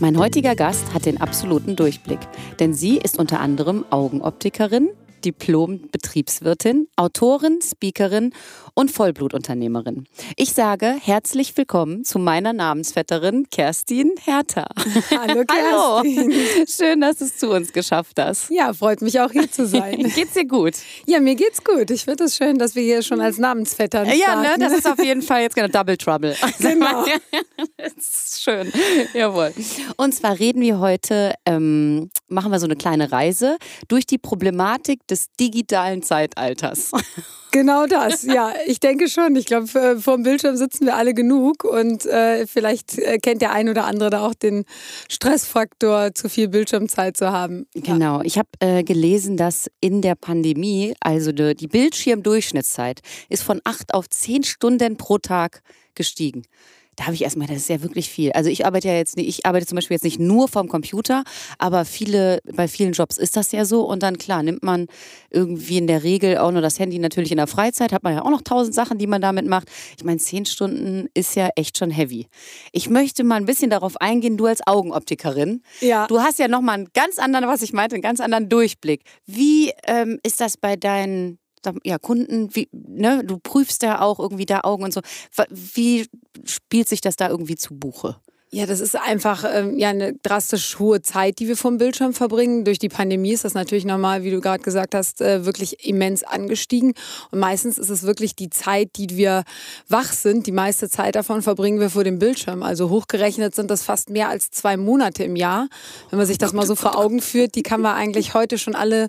Mein heutiger Gast hat den absoluten Durchblick, denn sie ist unter anderem Augenoptikerin, Diplom-Betriebswirtin, Autorin, Speakerin und Vollblutunternehmerin. Ich sage herzlich willkommen zu meiner Namensvetterin Kerstin Hertha. Hallo Kerstin. Hallo. Schön, dass du es zu uns geschafft hast. Ja, freut mich auch hier zu sein. geht's dir gut? Ja, mir geht's gut. Ich finde es schön, dass wir hier schon als Namensvettern starten. Ja, ne, das ist auf jeden Fall jetzt genau Double Trouble. Genau. das ist schön. Jawohl. Und zwar reden wir heute, ähm, machen wir so eine kleine Reise durch die Problematik des digitalen Zeitalters. Genau das, ja. Ich denke schon. Ich glaube, vor dem Bildschirm sitzen wir alle genug und äh, vielleicht äh, kennt der ein oder andere da auch den Stressfaktor, zu viel Bildschirmzeit zu haben. Genau. Ich habe äh, gelesen, dass in der Pandemie, also die, die Bildschirmdurchschnittszeit, ist von acht auf zehn Stunden pro Tag gestiegen da habe ich erstmal, das ist ja wirklich viel. Also ich arbeite ja jetzt nicht, ich arbeite zum Beispiel jetzt nicht nur vom Computer, aber viele, bei vielen Jobs ist das ja so. Und dann klar, nimmt man irgendwie in der Regel auch nur das Handy natürlich in der Freizeit, hat man ja auch noch tausend Sachen, die man damit macht. Ich meine, zehn Stunden ist ja echt schon heavy. Ich möchte mal ein bisschen darauf eingehen, du als Augenoptikerin. Ja. Du hast ja nochmal einen ganz anderen, was ich meinte, einen ganz anderen Durchblick. Wie ähm, ist das bei deinen ja, Kunden, wie, ne, du prüfst ja auch irgendwie da Augen und so. Wie spielt sich das da irgendwie zu Buche? Ja, das ist einfach ähm, ja eine drastisch hohe Zeit, die wir vom Bildschirm verbringen. Durch die Pandemie ist das natürlich nochmal, wie du gerade gesagt hast, äh, wirklich immens angestiegen. Und meistens ist es wirklich die Zeit, die wir wach sind. Die meiste Zeit davon verbringen wir vor dem Bildschirm. Also hochgerechnet sind das fast mehr als zwei Monate im Jahr. Wenn man sich das mal so vor Augen führt, die kann man eigentlich heute schon alle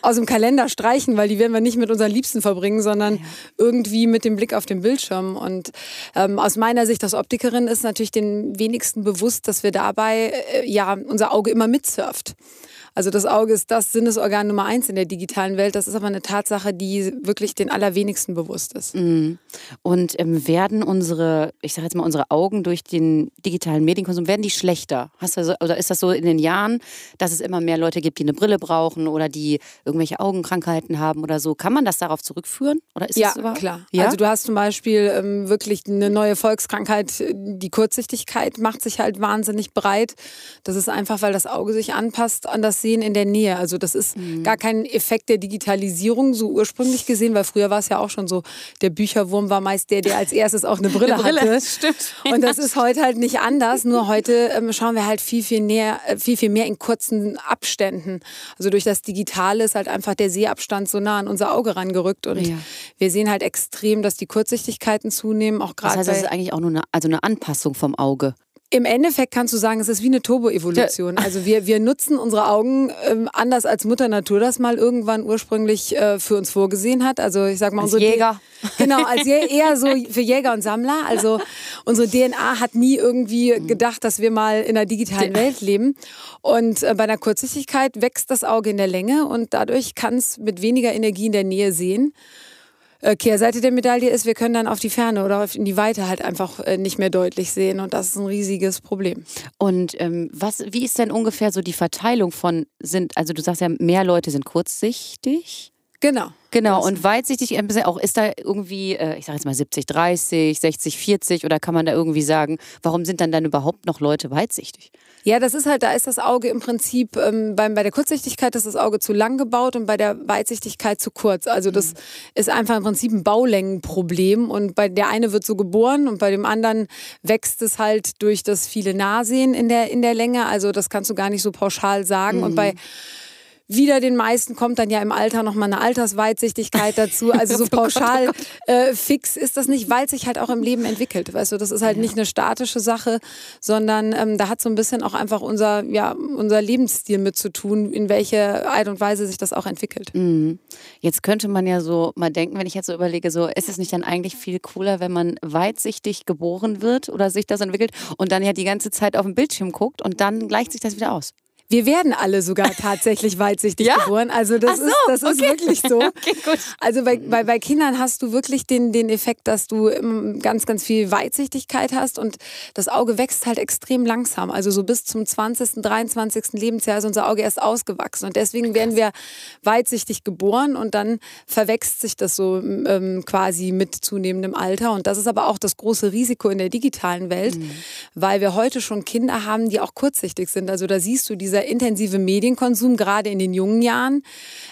aus dem Kalender streichen, weil die werden wir nicht mit unseren Liebsten verbringen, sondern ja. irgendwie mit dem Blick auf den Bildschirm. Und ähm, aus meiner Sicht als Optikerin ist natürlich den wenigsten wenigsten bewusst, dass wir dabei äh, ja unser Auge immer mitsurft. Also das Auge ist das Sinnesorgan Nummer eins in der digitalen Welt. Das ist aber eine Tatsache, die wirklich den allerwenigsten bewusst ist. Mhm. Und ähm, werden unsere, ich sage jetzt mal, unsere Augen durch den digitalen Medienkonsum, werden die schlechter? Hast du so, oder ist das so in den Jahren, dass es immer mehr Leute gibt, die eine Brille brauchen oder die irgendwelche Augenkrankheiten haben oder so? Kann man das darauf zurückführen? Oder ist ja, das überhaupt? klar. Ja? Also du hast zum Beispiel ähm, wirklich eine neue Volkskrankheit, die Kurzsichtigkeit macht sich halt wahnsinnig breit. Das ist einfach, weil das Auge sich anpasst an das Sehen in der Nähe. Also das ist mhm. gar kein Effekt der Digitalisierung so ursprünglich gesehen, weil früher war es ja auch schon so, der Bücherwurm war meist der, der als erstes auch eine Brille, eine Brille hatte. Stimmt. Und das ist heute halt nicht anders. Nur heute ähm, schauen wir halt viel, viel näher, äh, viel, viel mehr in kurzen Abständen. Also durch das Digitale ist halt einfach der Sehabstand so nah an unser Auge rangerückt. Und ja. wir sehen halt extrem, dass die Kurzsichtigkeiten zunehmen, auch gerade. Das heißt, das ist eigentlich auch nur eine, also eine Anpassung vom Auge. Im Endeffekt kannst du sagen, es ist wie eine Turboevolution. Also wir, wir nutzen unsere Augen ähm, anders als Mutter Natur das mal irgendwann ursprünglich äh, für uns vorgesehen hat. Also ich sag mal als unsere Jäger. D genau, als eher so für Jäger und Sammler. Also unsere DNA hat nie irgendwie gedacht, dass wir mal in einer digitalen Welt leben. Und äh, bei einer Kurzsichtigkeit wächst das Auge in der Länge und dadurch kann es mit weniger Energie in der Nähe sehen. Äh, Kehrseite der Medaille ist, wir können dann auf die Ferne oder in die Weite halt einfach äh, nicht mehr deutlich sehen und das ist ein riesiges Problem. Und ähm, was, wie ist denn ungefähr so die Verteilung von sind, also du sagst ja, mehr Leute sind kurzsichtig? Genau. Genau, und weitsichtig auch, ist da irgendwie, äh, ich sage jetzt mal 70, 30, 60, 40 oder kann man da irgendwie sagen, warum sind dann dann überhaupt noch Leute weitsichtig? Ja, das ist halt, da ist das Auge im Prinzip, ähm, beim, bei der Kurzsichtigkeit ist das Auge zu lang gebaut und bei der Weitsichtigkeit zu kurz. Also das mhm. ist einfach im Prinzip ein Baulängenproblem und bei der eine wird so geboren und bei dem anderen wächst es halt durch das viele Nahsehen in der, in der Länge. Also das kannst du gar nicht so pauschal sagen. Mhm. Und bei wieder den meisten kommt dann ja im Alter nochmal eine Altersweitsichtigkeit dazu. Also so oh pauschal äh, fix ist das nicht, weil sich halt auch im Leben entwickelt. Weißt du, das ist halt ja. nicht eine statische Sache, sondern ähm, da hat so ein bisschen auch einfach unser, ja, unser Lebensstil mit zu tun, in welche Art und Weise sich das auch entwickelt. Mhm. Jetzt könnte man ja so mal denken, wenn ich jetzt so überlege, so ist es nicht dann eigentlich viel cooler, wenn man weitsichtig geboren wird oder sich das entwickelt und dann ja die ganze Zeit auf dem Bildschirm guckt und dann gleicht sich das wieder aus? Wir werden alle sogar tatsächlich weitsichtig ja? geboren. Also das, so, ist, das okay. ist wirklich so. okay. Also bei, bei, bei Kindern hast du wirklich den, den Effekt, dass du ganz, ganz viel Weitsichtigkeit hast und das Auge wächst halt extrem langsam. Also so bis zum 20., 23. Lebensjahr ist unser Auge erst ausgewachsen. Und deswegen werden wir weitsichtig geboren und dann verwächst sich das so ähm, quasi mit zunehmendem Alter. Und das ist aber auch das große Risiko in der digitalen Welt, mhm. weil wir heute schon Kinder haben, die auch kurzsichtig sind. Also da siehst du diese dieser intensive Medienkonsum, gerade in den jungen Jahren,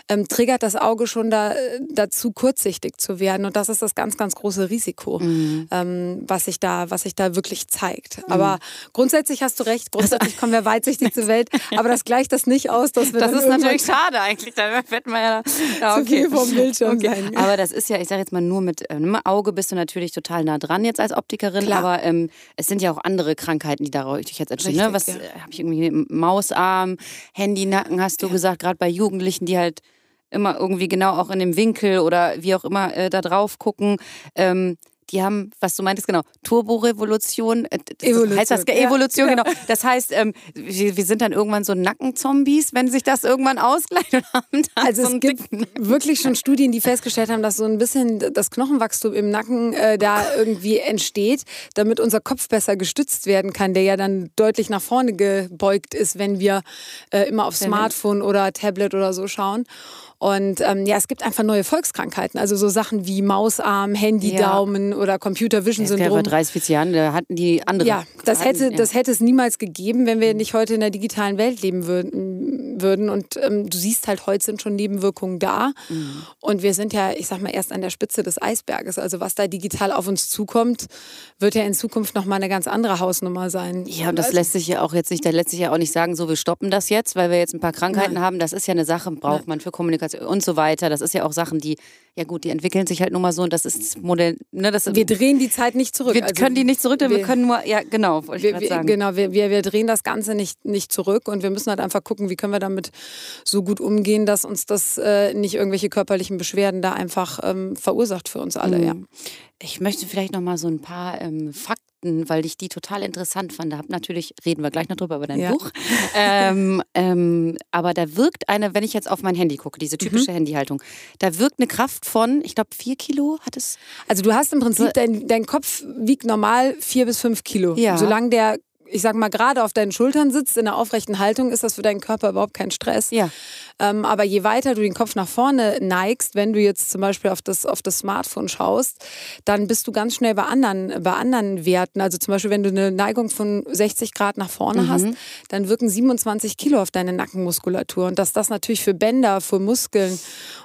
ähm, triggert das Auge schon da, äh, dazu, kurzsichtig zu werden. Und das ist das ganz, ganz große Risiko, mhm. ähm, was, sich da, was sich da wirklich zeigt. Mhm. Aber grundsätzlich hast du recht, grundsätzlich kommen wir weitsichtig zur Welt, aber das gleicht das nicht aus, dass wir Das ist natürlich schade eigentlich, da wird man ja, ja okay. zu viel vom Bildschirm okay. sein. Aber das ist ja, ich sage jetzt mal nur mit ähm, Auge bist du natürlich total nah dran jetzt als Optikerin, Klar. aber ähm, es sind ja auch andere Krankheiten, die dadurch jetzt entstehen. Ne? Was ja. Äh, habe ich irgendwie Mausarm? Arm, Handynacken, hast du ja. gesagt, gerade bei Jugendlichen, die halt immer irgendwie genau auch in dem Winkel oder wie auch immer äh, da drauf gucken. Ähm, die haben, was du meintest, genau, Turborevolution. Äh, Evolution. Heißt das Evolution, ja, genau. Das heißt, ähm, wir, wir, sind dann irgendwann so Nackenzombies, wenn sich das irgendwann ausgleicht und haben Also so es gibt wirklich schon Studien, die festgestellt haben, dass so ein bisschen das Knochenwachstum im Nacken äh, da irgendwie entsteht, damit unser Kopf besser gestützt werden kann, der ja dann deutlich nach vorne gebeugt ist, wenn wir äh, immer auf Smartphone oder Tablet oder so schauen. Und ähm, ja, es gibt einfach neue Volkskrankheiten, also so Sachen wie Mausarm, Handydaumen ja. oder Computer Vision Syndrom. Vor 30, 40 Jahren da hatten die andere. Ja, das hätte, ja. das hätte es niemals gegeben, wenn wir nicht heute in der digitalen Welt leben würden. würden. Und ähm, du siehst halt, heute sind schon Nebenwirkungen da. Mhm. Und wir sind ja, ich sag mal, erst an der Spitze des Eisberges. Also was da digital auf uns zukommt, wird ja in Zukunft nochmal eine ganz andere Hausnummer sein. Ja, und das also, lässt sich ja auch jetzt nicht, da lässt sich ja auch nicht sagen, so wir stoppen das jetzt, weil wir jetzt ein paar Krankheiten Nein. haben. Das ist ja eine Sache, braucht Nein. man für Kommunikation und so weiter. Das ist ja auch Sachen, die, ja gut, die entwickeln sich halt nun mal so und das ist Modell. Ne, das, wir drehen die Zeit nicht zurück. Wir also, können die nicht zurückdrehen, wir, wir, können nur, ja genau, wollte ich wir, sagen. Genau, wir, wir, wir drehen das Ganze nicht, nicht zurück und wir müssen halt einfach gucken, wie können wir damit so gut umgehen, dass uns das äh, nicht irgendwelche körperlichen Beschwerden da einfach ähm, verursacht für uns alle. Mhm. Ja. Ich möchte vielleicht noch mal so ein paar ähm, Fakten weil ich die total interessant fand. Da hab natürlich, reden wir gleich noch drüber, über dein ja. Buch. Ähm, ähm, aber da wirkt eine, wenn ich jetzt auf mein Handy gucke, diese typische mhm. Handyhaltung, da wirkt eine Kraft von, ich glaube, vier Kilo hat es. Also du hast im Prinzip, dein, dein Kopf wiegt normal vier bis fünf Kilo. Ja. Solange der ich sag mal, gerade auf deinen Schultern sitzt, in einer aufrechten Haltung, ist das für deinen Körper überhaupt kein Stress. Ja. Ähm, aber je weiter du den Kopf nach vorne neigst, wenn du jetzt zum Beispiel auf das, auf das Smartphone schaust, dann bist du ganz schnell bei anderen, bei anderen Werten. Also zum Beispiel, wenn du eine Neigung von 60 Grad nach vorne mhm. hast, dann wirken 27 Kilo auf deine Nackenmuskulatur. Und dass das natürlich für Bänder, für Muskeln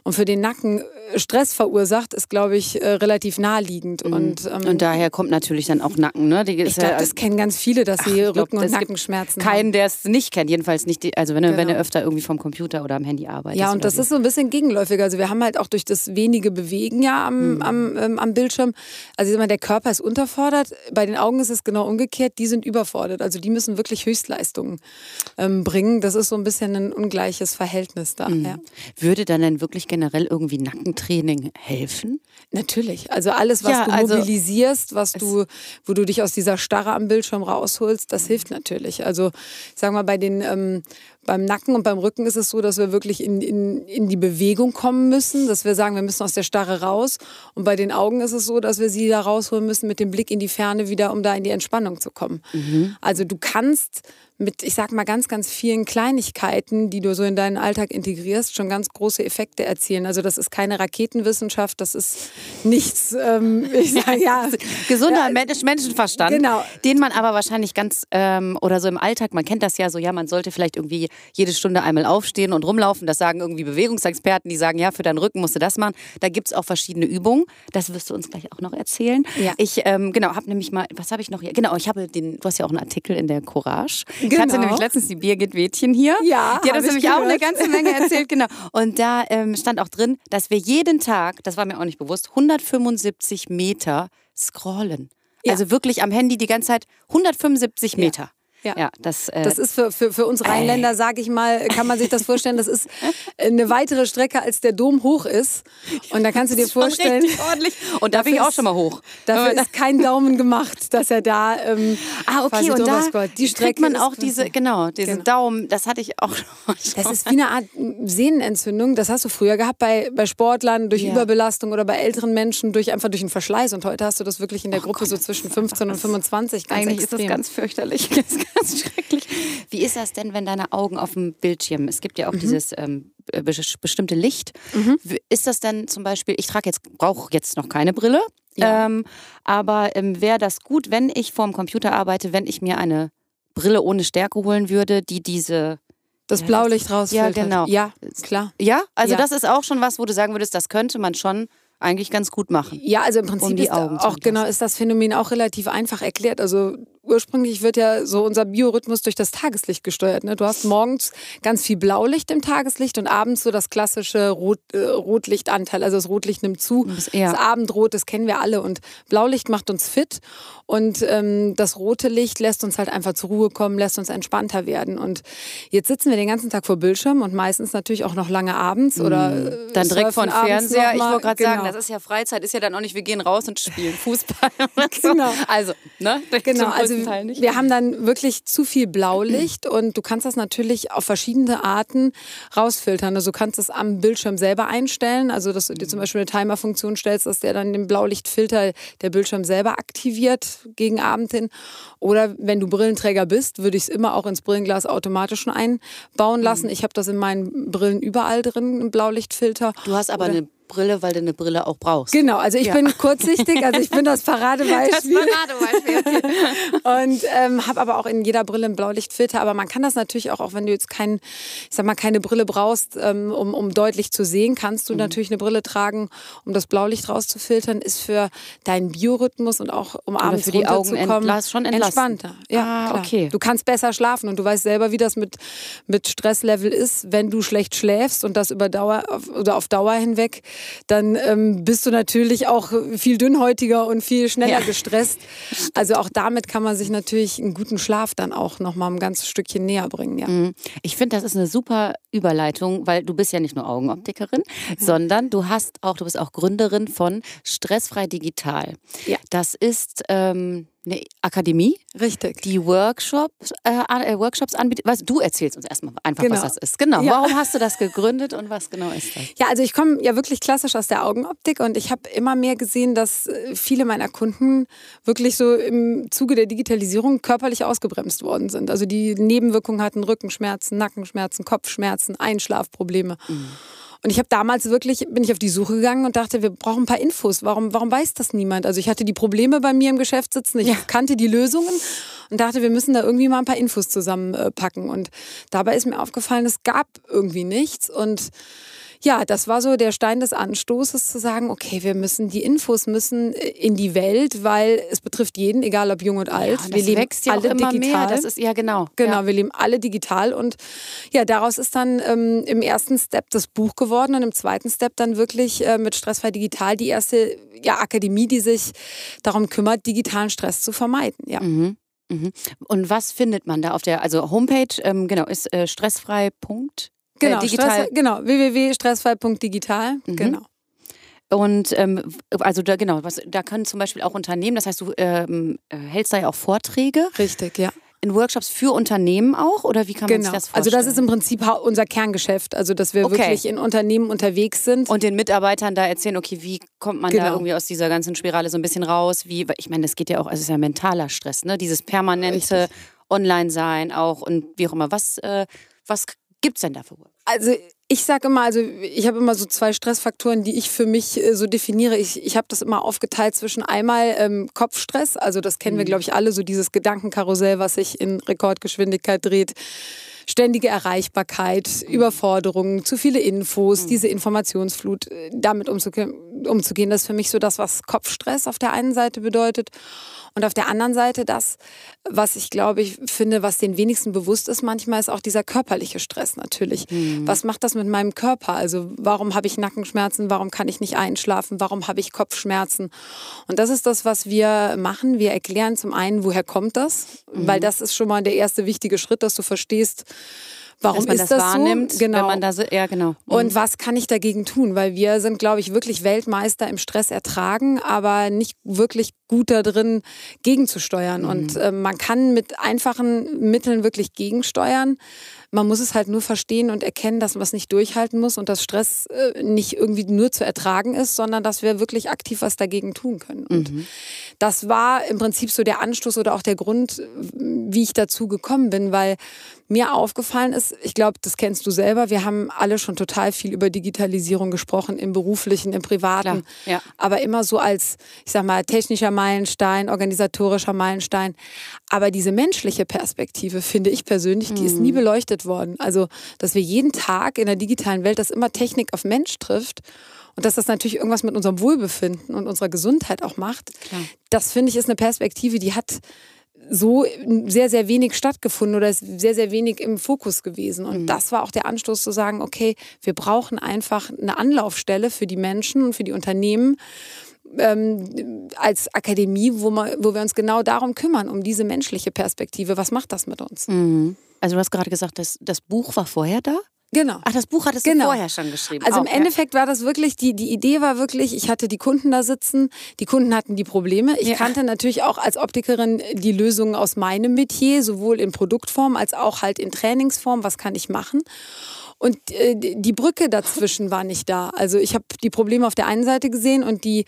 und für den Nacken äh, Stress verursacht, ist, glaube ich, äh, relativ naheliegend. Mhm. Und, ähm, und daher kommt natürlich dann auch Nacken. Ne? Die ich glaube, das kennen ganz viele, dass sie Ach, Rücken- und Nackenschmerzen. Keinen, der es nicht kennt. Jedenfalls nicht, die, also wenn, genau. wenn er öfter irgendwie vom Computer oder am Handy arbeitet. Ja, und das so. ist so ein bisschen gegenläufig. Also wir haben halt auch durch das wenige Bewegen ja am, mhm. am, ähm, am Bildschirm, also immer der Körper ist unterfordert. Bei den Augen ist es genau umgekehrt. Die sind überfordert. Also die müssen wirklich Höchstleistungen ähm, bringen. Das ist so ein bisschen ein ungleiches Verhältnis da. Mhm. Ja. Würde dann denn wirklich generell irgendwie Nackentraining helfen? Natürlich. Also alles, was ja, du also mobilisierst, was du, wo du dich aus dieser Starre am Bildschirm rausholst, das hilft natürlich. Also ich sag mal, bei den ähm, beim Nacken und beim Rücken ist es so, dass wir wirklich in, in, in die Bewegung kommen müssen, dass wir sagen, wir müssen aus der Starre raus. Und bei den Augen ist es so, dass wir sie da rausholen müssen mit dem Blick in die Ferne wieder, um da in die Entspannung zu kommen. Mhm. Also du kannst mit, ich sag mal, ganz, ganz vielen Kleinigkeiten, die du so in deinen Alltag integrierst, schon ganz große Effekte erzielen. Also das ist keine Raketenwissenschaft, das ist nichts, ähm, ich sag, ja. Gesunder ja, Menschenverstand, genau. den man aber wahrscheinlich ganz, ähm, oder so im Alltag, man kennt das ja so, ja, man sollte vielleicht irgendwie jede Stunde einmal aufstehen und rumlaufen. Das sagen irgendwie Bewegungsexperten, die sagen, ja, für deinen Rücken musst du das machen. Da gibt es auch verschiedene Übungen. Das wirst du uns gleich auch noch erzählen. Ja. Ich, ähm, genau, habe nämlich mal, was habe ich noch hier? Genau, ich habe den, du hast ja auch einen Artikel in der Courage. Genau. Ich hatte genau. nämlich letztens die Birgit Wädchen hier. Ja, Die hat uns nämlich gehört. auch eine ganze Menge erzählt, genau. Und da ähm, stand auch drin, dass wir jeden Tag, das war mir auch nicht bewusst, 175 Meter scrollen. Ja. Also wirklich am Handy die ganze Zeit 175 Meter. Ja. Ja, ja das, äh, das ist für, für, für uns Rheinländer, sage ich mal, kann man sich das vorstellen, das ist eine weitere Strecke, als der Dom hoch ist. Und da kannst du dir vorstellen. ordentlich. Und da bin ich auch schon mal hoch. Dafür ist kein Daumen gemacht, dass er da. Ähm, ah, okay, und da scrollt. die Strecke kriegt man auch diese, genau, diesen genau. Daumen, das hatte ich auch schon. Das ist wie eine Art Sehnenentzündung. Das hast du früher gehabt bei, bei Sportlern durch ja. Überbelastung oder bei älteren Menschen durch einfach durch einen Verschleiß. Und heute hast du das wirklich in der oh Gruppe Gott, so zwischen 15 und 25. Ganz Eigentlich extrem. ist das ganz fürchterlich. ganz schrecklich. Wie ist das denn, wenn deine Augen auf dem Bildschirm, es gibt ja auch mhm. dieses ähm, bestimmte Licht. Mhm. Ist das denn zum Beispiel, ich trage jetzt, brauche jetzt noch keine Brille, ja. ähm, aber ähm, wäre das gut, wenn ich vorm Computer arbeite, wenn ich mir eine Brille ohne Stärke holen würde, die diese das Blaulicht rausfiltert. Ja, genau. Ja, klar. Ja, also ja. das ist auch schon was, wo du sagen würdest, das könnte man schon eigentlich ganz gut machen. Ja, also im Prinzip um ist auch genau ist das Phänomen auch relativ einfach erklärt. Also ursprünglich wird ja so unser Biorhythmus durch das Tageslicht gesteuert. Ne? Du hast morgens ganz viel Blaulicht im Tageslicht und abends so das klassische Rot, äh, Rotlichtanteil. Also das Rotlicht nimmt zu. Das, das Abendrot, das kennen wir alle. Und Blaulicht macht uns fit und ähm, das rote Licht lässt uns halt einfach zur Ruhe kommen, lässt uns entspannter werden. Und jetzt sitzen wir den ganzen Tag vor Bildschirm und meistens natürlich auch noch lange abends mhm. oder äh, dann direkt vor Fernseher. Ich wollte gerade genau. sagen, das ist ja Freizeit, ist ja dann auch nicht, wir gehen raus und spielen Fußball. genau. Also, ne? Genau, also Teil nicht. Wir haben dann wirklich zu viel Blaulicht und du kannst das natürlich auf verschiedene Arten rausfiltern. Also du kannst es am Bildschirm selber einstellen, also dass du dir zum Beispiel eine Timer-Funktion stellst, dass der dann den Blaulichtfilter der Bildschirm selber aktiviert gegen Abend hin. Oder wenn du Brillenträger bist, würde ich es immer auch ins Brillenglas automatisch schon einbauen lassen. Mhm. Ich habe das in meinen Brillen überall drin, einen Blaulichtfilter. Du hast aber Oder eine Brille, weil du eine Brille auch brauchst. Genau, also ich ja. bin kurzsichtig, also ich bin das Paradebeispiel. Das Paradebeispiel. und ähm, habe aber auch in jeder Brille einen Blaulichtfilter. Aber man kann das natürlich auch, auch wenn du jetzt kein, ich sag mal, keine Brille brauchst, ähm, um, um deutlich zu sehen, kannst du mhm. natürlich eine Brille tragen, um das Blaulicht rauszufiltern. Ist für deinen Biorhythmus und auch um abends für die Augen entlass, schon entspannter. Ja, ah, okay. Du kannst besser schlafen und du weißt selber, wie das mit, mit Stresslevel ist, wenn du schlecht schläfst und das über Dauer oder auf Dauer hinweg dann ähm, bist du natürlich auch viel dünnhäutiger und viel schneller ja. gestresst. Also auch damit kann man sich natürlich einen guten Schlaf dann auch noch mal ein ganzes Stückchen näher bringen. Ja. Mhm. Ich finde, das ist eine super Überleitung, weil du bist ja nicht nur Augenoptikerin, mhm. sondern du hast auch, du bist auch Gründerin von Stressfrei Digital. Ja. Das ist ähm, eine Akademie, richtig, die Workshops, äh, äh, Workshops anbietet. Was du erzählst uns erstmal einfach, genau. was das ist. Genau. Ja. Warum hast du das gegründet und was genau ist das? Ja, also ich komme ja wirklich klassisch aus der Augenoptik und ich habe immer mehr gesehen, dass äh, viele meiner Kunden wirklich so im Zuge der Digitalisierung körperlich ausgebremst worden sind. Also die Nebenwirkungen hatten Rückenschmerzen, Nackenschmerzen, Kopfschmerzen, Einschlafprobleme. Mhm. Und ich habe damals wirklich, bin ich auf die Suche gegangen und dachte, wir brauchen ein paar Infos. Warum, warum weiß das niemand? Also ich hatte die Probleme bei mir im Geschäft sitzen, ich ja. kannte die Lösungen und dachte, wir müssen da irgendwie mal ein paar Infos zusammenpacken. Und dabei ist mir aufgefallen, es gab irgendwie nichts. Und ja, das war so der Stein des Anstoßes zu sagen, okay, wir müssen, die Infos müssen äh, in die Welt, weil es betrifft jeden, egal ob jung und alt. Ja, wir leben wächst ja alle immer digital. Mehr. Das ist ja genau. Genau, ja. wir leben alle digital und ja, daraus ist dann ähm, im ersten Step das Buch geworden und im zweiten Step dann wirklich äh, mit Stressfrei Digital die erste ja, Akademie, die sich darum kümmert, digitalen Stress zu vermeiden. Ja. Mhm. Mhm. Und was findet man da auf der, also Homepage, ähm, genau, ist äh, Äh, genau, digital. Stress, genau, www.stressfrei.digital. Mhm. Genau. Und ähm, also da genau, was, da können zum Beispiel auch Unternehmen, das heißt, du ähm, äh, hältst da ja auch Vorträge. Richtig, ja. In Workshops für Unternehmen auch oder wie kann man genau. sich das vorstellen? Also das ist im Prinzip unser Kerngeschäft, also dass wir okay. wirklich in Unternehmen unterwegs sind. Und den Mitarbeitern da erzählen, okay, wie kommt man genau. da irgendwie aus dieser ganzen Spirale so ein bisschen raus? Wie, ich meine, das geht ja auch, also es ist ja mentaler Stress, ne? Dieses permanente Online-Sein auch und wie auch immer. Was, äh, was gibt es denn dafür? Also ich sage immer, also ich habe immer so zwei Stressfaktoren, die ich für mich äh, so definiere. Ich, ich habe das immer aufgeteilt zwischen einmal ähm, Kopfstress, also das kennen wir, mhm. glaube ich, alle, so dieses Gedankenkarussell, was sich in Rekordgeschwindigkeit dreht. Ständige Erreichbarkeit, Überforderungen, zu viele Infos, diese Informationsflut, äh, damit umzugehen, umzugehen, das ist für mich so das, was Kopfstress auf der einen Seite bedeutet. Und auf der anderen Seite das, was ich glaube, ich finde, was den wenigsten bewusst ist manchmal, ist auch dieser körperliche Stress natürlich. Mhm. Was macht das mit meinem Körper? Also warum habe ich Nackenschmerzen? Warum kann ich nicht einschlafen? Warum habe ich Kopfschmerzen? Und das ist das, was wir machen. Wir erklären zum einen, woher kommt das? Mhm. Weil das ist schon mal der erste wichtige Schritt, dass du verstehst, Warum ist das, das wahrnimmt, so? Genau. Wenn man da so, ja, genau. Mhm. Und was kann ich dagegen tun? Weil wir sind, glaube ich, wirklich Weltmeister im Stress ertragen, aber nicht wirklich gut da drin, gegenzusteuern. Mhm. Und äh, man kann mit einfachen Mitteln wirklich gegensteuern. Man muss es halt nur verstehen und erkennen, dass man es nicht durchhalten muss und dass Stress äh, nicht irgendwie nur zu ertragen ist, sondern dass wir wirklich aktiv was dagegen tun können. Und mhm. das war im Prinzip so der Anstoß oder auch der Grund, wie ich dazu gekommen bin, weil mir aufgefallen ist, ich glaube, das kennst du selber, wir haben alle schon total viel über Digitalisierung gesprochen, im beruflichen, im privaten, ja. aber immer so als, ich sag mal, technischer Meilenstein, organisatorischer Meilenstein. Aber diese menschliche Perspektive, finde ich persönlich, die mhm. ist nie beleuchtet worden. Also, dass wir jeden Tag in der digitalen Welt, dass immer Technik auf Mensch trifft und dass das natürlich irgendwas mit unserem Wohlbefinden und unserer Gesundheit auch macht, Klar. das finde ich ist eine Perspektive, die hat so sehr, sehr wenig stattgefunden oder ist sehr, sehr wenig im Fokus gewesen. Und mhm. das war auch der Anstoß zu sagen, okay, wir brauchen einfach eine Anlaufstelle für die Menschen und für die Unternehmen, ähm, als Akademie, wo, man, wo wir uns genau darum kümmern, um diese menschliche Perspektive. Was macht das mit uns? Mhm. Also du hast gerade gesagt, das, das Buch war vorher da? Genau. Ach, das Buch hattest genau. du vorher schon geschrieben. Also im okay. Endeffekt war das wirklich, die, die Idee war wirklich, ich hatte die Kunden da sitzen, die Kunden hatten die Probleme. Ich ja. kannte natürlich auch als Optikerin die Lösungen aus meinem Metier, sowohl in Produktform als auch halt in Trainingsform, was kann ich machen. Und äh, die Brücke dazwischen war nicht da. Also ich habe die Probleme auf der einen Seite gesehen und die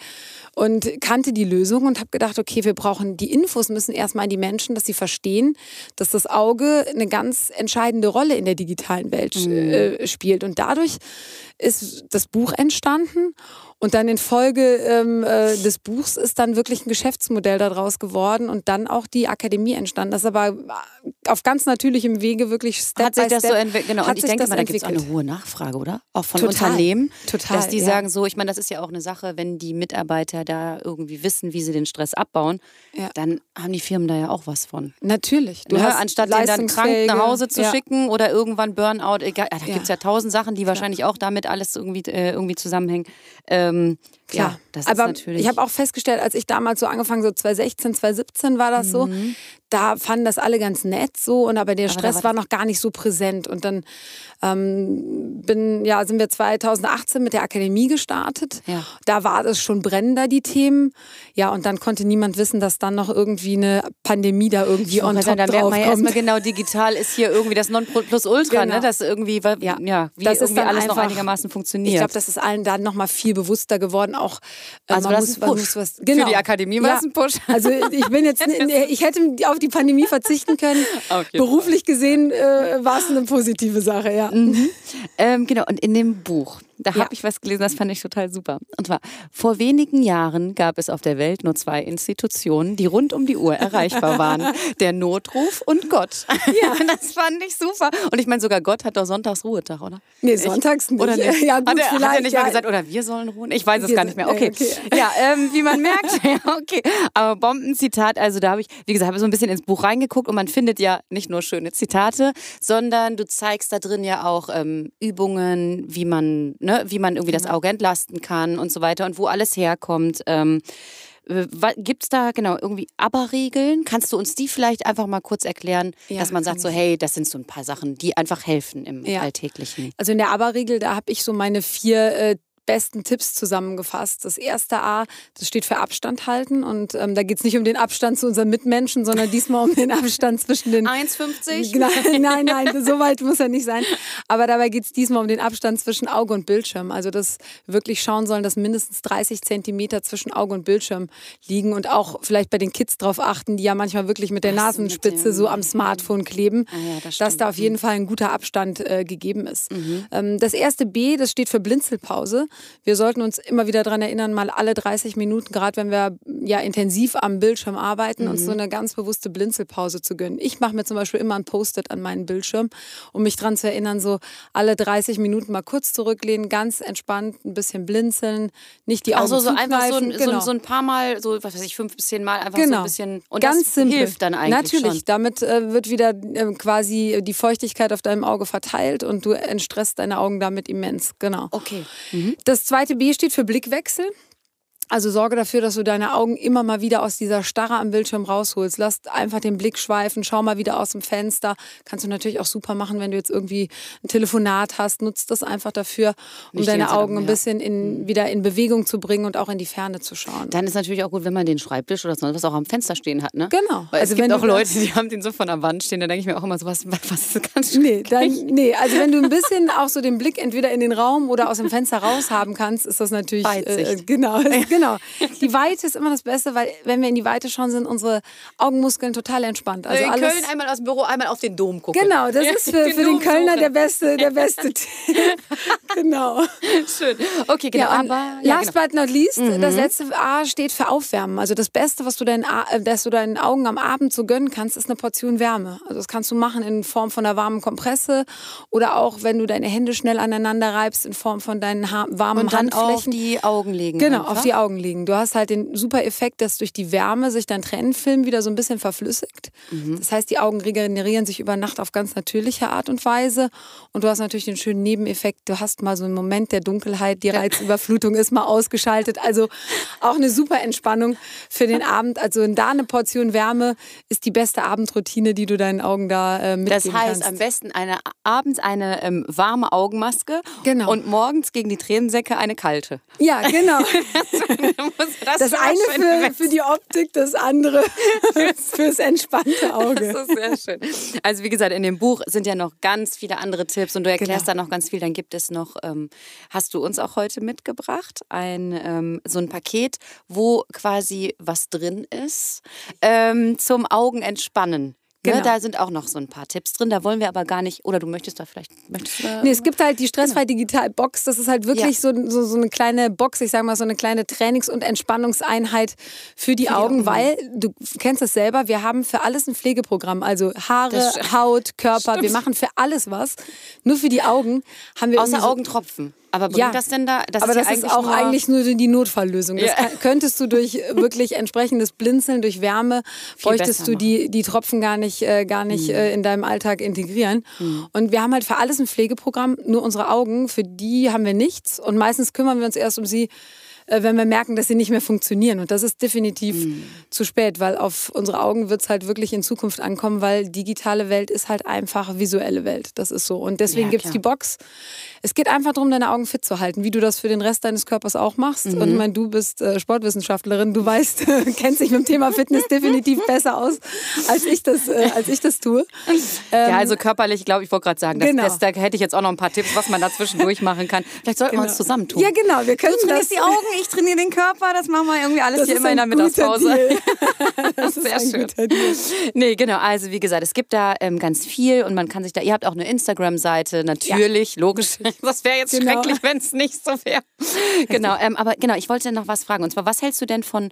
und kannte die Lösung und habe gedacht, okay, wir brauchen die Infos müssen erstmal die Menschen, dass sie verstehen, dass das Auge eine ganz entscheidende Rolle in der digitalen Welt mhm. äh, spielt und dadurch ist das Buch entstanden und dann in Folge ähm, äh, des Buchs ist dann wirklich ein Geschäftsmodell daraus geworden und dann auch die Akademie entstanden. Das ist aber auf ganz natürlichem Wege wirklich Step hat sich das Step, so entwickelt. Genau. Und ich denke mal, da gibt es eine hohe Nachfrage, oder? Auch von Total. Unternehmen. Total. Dass die ja. sagen so, ich meine, das ist ja auch eine Sache, wenn die Mitarbeiter da irgendwie wissen, wie sie den Stress abbauen, ja. dann haben die Firmen da ja auch was von. Natürlich. Du ja, hast anstatt den dann krank nach Hause zu schicken oder irgendwann Burnout, egal, da gibt es ja tausend Sachen, die wahrscheinlich auch damit alles irgendwie, äh, irgendwie zusammenhängen. Ähm, Klar, ja, das aber ist natürlich. Ich habe auch festgestellt, als ich damals so angefangen, so 2016, 2017 war das mhm. so, da fanden das alle ganz nett so und aber der aber Stress war, war noch gar nicht so präsent und dann ähm, bin ja sind wir 2018 mit der Akademie gestartet. Ja. Da war es schon brennender die Themen. Ja und dann konnte niemand wissen, dass dann noch irgendwie eine Pandemie da irgendwie ich on top sagen, da merkt man ja erstmal genau digital ist hier irgendwie das Nonplusultra, genau. ne? Das irgendwie ja, ja wie das irgendwie alles noch einigermaßen funktioniert. Ich glaube, das ist allen dann noch mal viel bewusster geworden. Auch äh, also man muss, man muss was genau. für die Akademie war ja. es ein Push. Also ich bin jetzt ich hätte auf die Pandemie verzichten können. Beruflich gesehen äh, war es eine positive Sache, ja. Mhm. Ähm, genau, und in dem Buch, da ja. habe ich was gelesen, das fand ich total super. Und zwar, vor wenigen Jahren gab es auf der Welt nur zwei Institutionen, die rund um die Uhr erreichbar waren. Der Notruf und Gott. Ja. Das fand ich super. Und ich meine, sogar Gott hat doch sonntags Ruhetag, oder? Nee, sonntags nicht. Oder nicht? Ja, gut, hat, er, hat er nicht ja. mal gesagt, oder wir sollen ruhen? Ich weiß es gar nicht mehr. Okay. okay. Ja, ähm, wie man merkt, ja, okay. Aber Bombenzitat, also da habe ich, wie gesagt, habe so ein bisschen ins Buch reingeguckt und man findet ja nicht nur schöne Zitate, sondern du zeigst da drin ja auch ähm, Übungen, wie man, ne, ne, wie man irgendwie das. Auge entlasten kann und so weiter und wo alles herkommt. Ähm, äh, Gibt es da genau irgendwie Aber-Regeln? Kannst du uns die vielleicht einfach mal kurz erklären, ja, dass man sagt so, hey, das sind so ein paar Sachen, die einfach helfen im ja. Alltäglichen? Also in der Aber-Regel, da habe ich so meine vier äh, besten Tipps zusammengefasst. Das erste A, das steht für Abstand halten und ähm, da geht es nicht um den Abstand zu unseren Mitmenschen, sondern diesmal um den Abstand zwischen den... 1,50? Nein, nein, nein, so weit muss er nicht sein. Aber dabei geht es diesmal um den Abstand zwischen Auge und Bildschirm. Also dass wir wirklich schauen sollen, dass mindestens 30 Zentimeter zwischen Auge und Bildschirm liegen und auch vielleicht bei den Kids darauf achten, die ja manchmal wirklich mit der Nasenspitze so am Smartphone kleben, ah ja, das dass da auf jeden Fall ein guter Abstand äh, gegeben ist. Mhm. Ähm, das erste B, das steht für Blinzelpause. Wir sollten uns immer wieder daran erinnern, mal alle 30 Minuten, gerade wenn wir ja intensiv am Bildschirm arbeiten, mhm. uns so eine ganz bewusste Blinzelpause zu gönnen. Ich mache mir zum Beispiel immer ein Post-it an meinen Bildschirm, um mich daran zu erinnern, so alle 30 Minuten mal kurz zurücklehnen, ganz entspannt ein bisschen blinzeln, nicht die Augen Ach so, so einfach so, ein, genau. so, so, ein paar Mal, so was weiß ich, fünf bis zehn Mal einfach genau. so ein bisschen. Und ganz das simpel. hilft dann eigentlich Natürlich, schon. damit äh, wird wieder äh, quasi die Feuchtigkeit auf deinem Auge verteilt und du entstresst deine Augen damit immens. Genau. Okay. Mhm. Das zweite B steht für Blickwechsel. Also sorge dafür, dass du deine Augen immer mal wieder aus dieser Starre am Bildschirm rausholst. Lass einfach den Blick schweifen, schau mal wieder aus dem Fenster. Kannst du natürlich auch super machen, wenn du jetzt irgendwie ein Telefonat hast. Nutzt das einfach dafür, um Nicht deine Augen ein bisschen in, mhm. wieder in Bewegung zu bringen und auch in die Ferne zu schauen. Dann ist natürlich auch gut, wenn man den Schreibtisch oder sonst was auch am Fenster stehen hat. Ne? Genau. Weil also es gibt auch Leute, die haben den so von der Wand stehen. Da denke ich mir auch immer so, was, was ist ganz nee, dann, nee, also wenn du ein bisschen auch so den Blick entweder in den Raum oder aus dem Fenster raus haben kannst, ist das natürlich äh, genau. genau. Die Weite ist immer das Beste, weil wenn wir in die Weite schauen, sind unsere Augenmuskeln total entspannt. Also in alles Köln einmal aus dem Büro, einmal auf den Dom gucken. Genau, das ist für, für den Kölner der beste, der beste Tipp. genau. Schön. Okay, genau. Ja, aber, ja, last genau. but not least, mhm. das letzte A steht für Aufwärmen. Also das Beste, was du deinen, äh, dass du deinen Augen am Abend so gönnen kannst, ist eine Portion Wärme. Also das kannst du machen in Form von einer warmen Kompresse oder auch, wenn du deine Hände schnell aneinander reibst, in Form von deinen warmen Und dann Handflächen. auf die Augen legen. Genau, einfach. auf die Augen legen. Du hast halt den super Effekt, dass durch die Wärme sich dein Tränenfilm wieder so ein bisschen verflüssigt. Mhm. Das heißt, die Augen regenerieren sich über Nacht auf ganz natürliche Art und Weise. Und du hast natürlich den schönen Nebeneffekt, du hast mal so einen Moment der Dunkelheit, die Reizüberflutung ist mal ausgeschaltet. Also auch eine super Entspannung für den Abend. Also da eine Portion Wärme ist die beste Abendroutine, die du deinen Augen da äh, mitgeben Das heißt, kannst. am besten eine, abends eine ähm, warme Augenmaske genau. und morgens gegen die Tränensäcke eine kalte. Ja, genau. das, das eine für, für, die Optik, das andere fürs entspannte Auge. Das ist sehr schön. Also wie gesagt, in dem Buch sind ja noch ganz viele andere Tipps und du erklärst genau. da noch ganz viel. Dann gibt es noch, ähm, hast du uns auch heute mitgebracht, ein ähm, so ein Paket, wo quasi was drin ist ähm, zum Augen entspannen. Ne, genau. Ne, da sind auch noch so ein paar Tipps drin. Da wollen wir aber gar nicht. Oder du möchtest da vielleicht. Möchtest da nee, es gibt halt die Stressfrei genau. Digital Box. Das ist halt wirklich ja. so, so, so, eine kleine Box, ich sage mal so eine kleine Trainings- und Entspannungseinheit für die, für die Augen, Augen, weil du kennst es selber. Wir haben für alles ein Pflegeprogramm. Also Haare, Haut, Körper. Stimmt. Wir machen für alles was. Nur für die Augen haben wir. Außer so Augentropfen. Aber bringt ja, das denn da? Das aber ist das ja ist auch eigentlich nur die Notfalllösung. Das ja. könntest du durch wirklich entsprechendes Blinzeln, durch Wärme, Viel bräuchtest du die, die Tropfen gar nicht, äh, gar nicht mhm. äh, in deinem Alltag integrieren. Mhm. Und wir haben halt für alles ein Pflegeprogramm, nur unsere Augen, für die haben wir nichts. Und meistens kümmern wir uns erst um sie, wenn wir merken, dass sie nicht mehr funktionieren. Und das ist definitiv mhm. zu spät, weil auf unsere Augen wird es halt wirklich in Zukunft ankommen, weil digitale Welt ist halt einfach visuelle Welt. Das ist so. Und deswegen ja, gibt es die Box. Es geht einfach darum, deine Augen fit zu halten, wie du das für den Rest deines Körpers auch machst. Mhm. Und ich meine, du bist äh, Sportwissenschaftlerin, du weißt, kennst dich mit dem Thema Fitness definitiv besser aus, als ich das, äh, als ich das tue. Ähm, ja, also körperlich, glaube ich, wollte gerade sagen, das, genau. das, da hätte ich jetzt auch noch ein paar Tipps, was man da zwischendurch machen kann. Vielleicht sollten genau. wir uns genau. zusammentun. Ja, genau, wir können du das. die Augen, ich trainiere den Körper, das machen wir irgendwie alles das hier immer in der Mittagspause. das ist sehr schön. Nee, genau, also wie gesagt, es gibt da ähm, ganz viel und man kann sich da, ihr habt auch eine Instagram-Seite, natürlich, ja. logisch. Das wäre jetzt genau. schrecklich, wenn es nicht so wäre. genau, ähm, aber genau, ich wollte noch was fragen. Und zwar, was hältst du denn von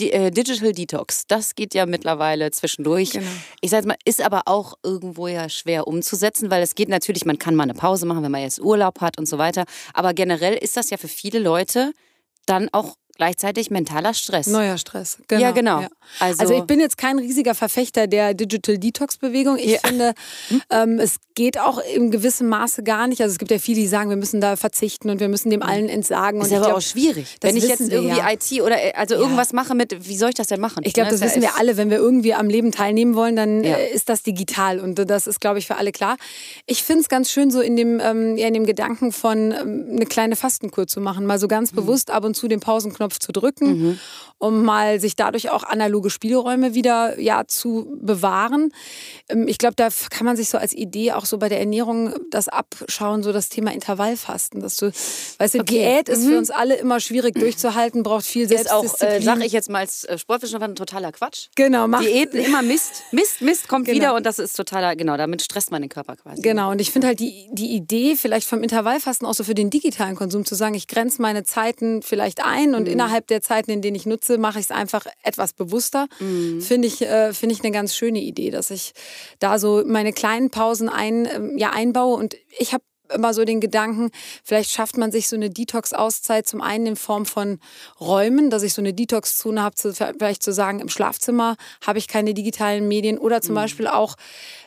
äh, Digital Detox? Das geht ja mittlerweile zwischendurch. Genau. Ich sage mal, ist aber auch irgendwo ja schwer umzusetzen, weil es geht natürlich, man kann mal eine Pause machen, wenn man jetzt Urlaub hat und so weiter. Aber generell ist das ja für viele Leute dann auch gleichzeitig mentaler Stress. Neuer Stress, genau. Ja, genau. Ja. Also, also, ich bin jetzt kein riesiger Verfechter der Digital Detox-Bewegung. Ich ja. finde, ähm, es geht auch in gewissem Maße gar nicht. Also es gibt ja viele, die sagen, wir müssen da verzichten und wir müssen dem allen entsagen. Das ist aber glaub, auch schwierig. Wenn ich jetzt irgendwie ja. IT oder äh, also irgendwas mache mit, wie soll ich das denn machen? Ich glaube, das, das wissen wir alle. Wenn wir irgendwie am Leben teilnehmen wollen, dann äh, ist das digital und das ist, glaube ich, für alle klar. Ich finde es ganz schön, so in dem, ähm, in dem Gedanken von ähm, eine kleine Fastenkur zu machen, mal so ganz mhm. bewusst ab und zu den Pausenknopf Knopf zu drücken, mhm. um mal sich dadurch auch analoge Spielräume wieder ja, zu bewahren. Ähm, ich glaube, da kann man sich so als Idee auch so bei der Ernährung das abschauen, so das Thema Intervallfasten. Dass du, weißt du, okay. Diät ist mhm. für uns alle immer schwierig durchzuhalten, braucht viel Selbstdisziplin. Ist auch, äh, sage ich jetzt mal als äh, Sportwissenschaftler, totaler Quatsch. Genau. Mach Diäten immer Mist, Mist, Mist kommt genau. wieder und das ist totaler, genau, damit stresst man den Körper quasi. Genau, und ich finde halt die, die Idee vielleicht vom Intervallfasten auch so für den digitalen Konsum zu sagen, ich grenze meine Zeiten vielleicht ein und. Innerhalb der Zeiten, in denen ich nutze, mache ich es einfach etwas bewusster, mhm. finde ich, äh, find ich eine ganz schöne Idee, dass ich da so meine kleinen Pausen ein, ähm, ja, einbaue. Und ich habe immer so den Gedanken, vielleicht schafft man sich so eine Detox-Auszeit zum einen in Form von Räumen, dass ich so eine Detox-Zone habe, vielleicht zu sagen, im Schlafzimmer habe ich keine digitalen Medien oder zum mhm. Beispiel auch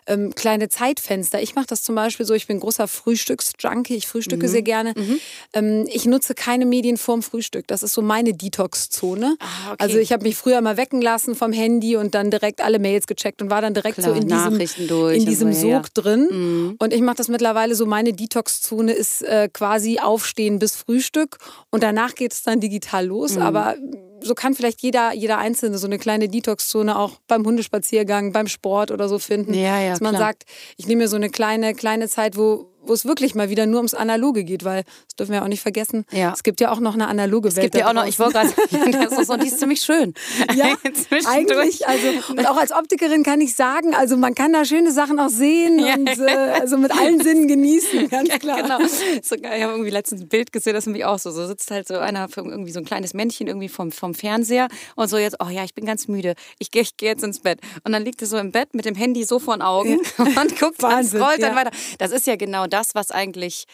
ähm, kleine Zeitfenster. Ich mache das zum Beispiel so, ich bin großer Frühstücksjunkie, ich frühstücke mhm. sehr gerne. Mhm. Ähm, ich nutze keine Medien vorm Frühstück. Das ist so meine Detox-Zone. Ah, okay. Also ich habe mich früher mal wecken lassen vom Handy und dann direkt alle Mails gecheckt und war dann direkt Klar, so in diesem, durch in diesem so, Sog ja. drin. Mhm. Und ich mache das mittlerweile so, meine Detox-Zone ist äh, quasi aufstehen bis Frühstück und danach geht es dann digital los. Mhm. Aber so kann vielleicht jeder, jeder Einzelne so eine kleine Detox-Zone auch beim Hundespaziergang, beim Sport oder so finden. Ja, ja, dass man klar. sagt, ich nehme mir so eine kleine, kleine Zeit, wo, wo es wirklich mal wieder nur ums Analoge geht, weil das dürfen wir auch nicht vergessen. Ja. Es gibt ja auch noch eine analoge es Welt. Es gibt ja auch noch, ich wollte gerade das ist so, die ist ziemlich schön. Ja, eigentlich. Also, und auch als Optikerin kann ich sagen, also man kann da schöne Sachen auch sehen ja. und äh, also mit allen Sinnen genießen, ganz klar. Ja, genau. So, ich habe irgendwie letztens ein Bild gesehen, das ist nämlich auch so. So sitzt halt so einer, irgendwie so ein kleines Männchen irgendwie vom, vom Fernseher und so jetzt, oh ja, ich bin ganz müde. Ich gehe ich geh jetzt ins Bett. Und dann liegt er so im Bett mit dem Handy so vor den Augen und guckt, Wahnsinn, dann scrollt dann weiter. Das ist ja genau das, was eigentlich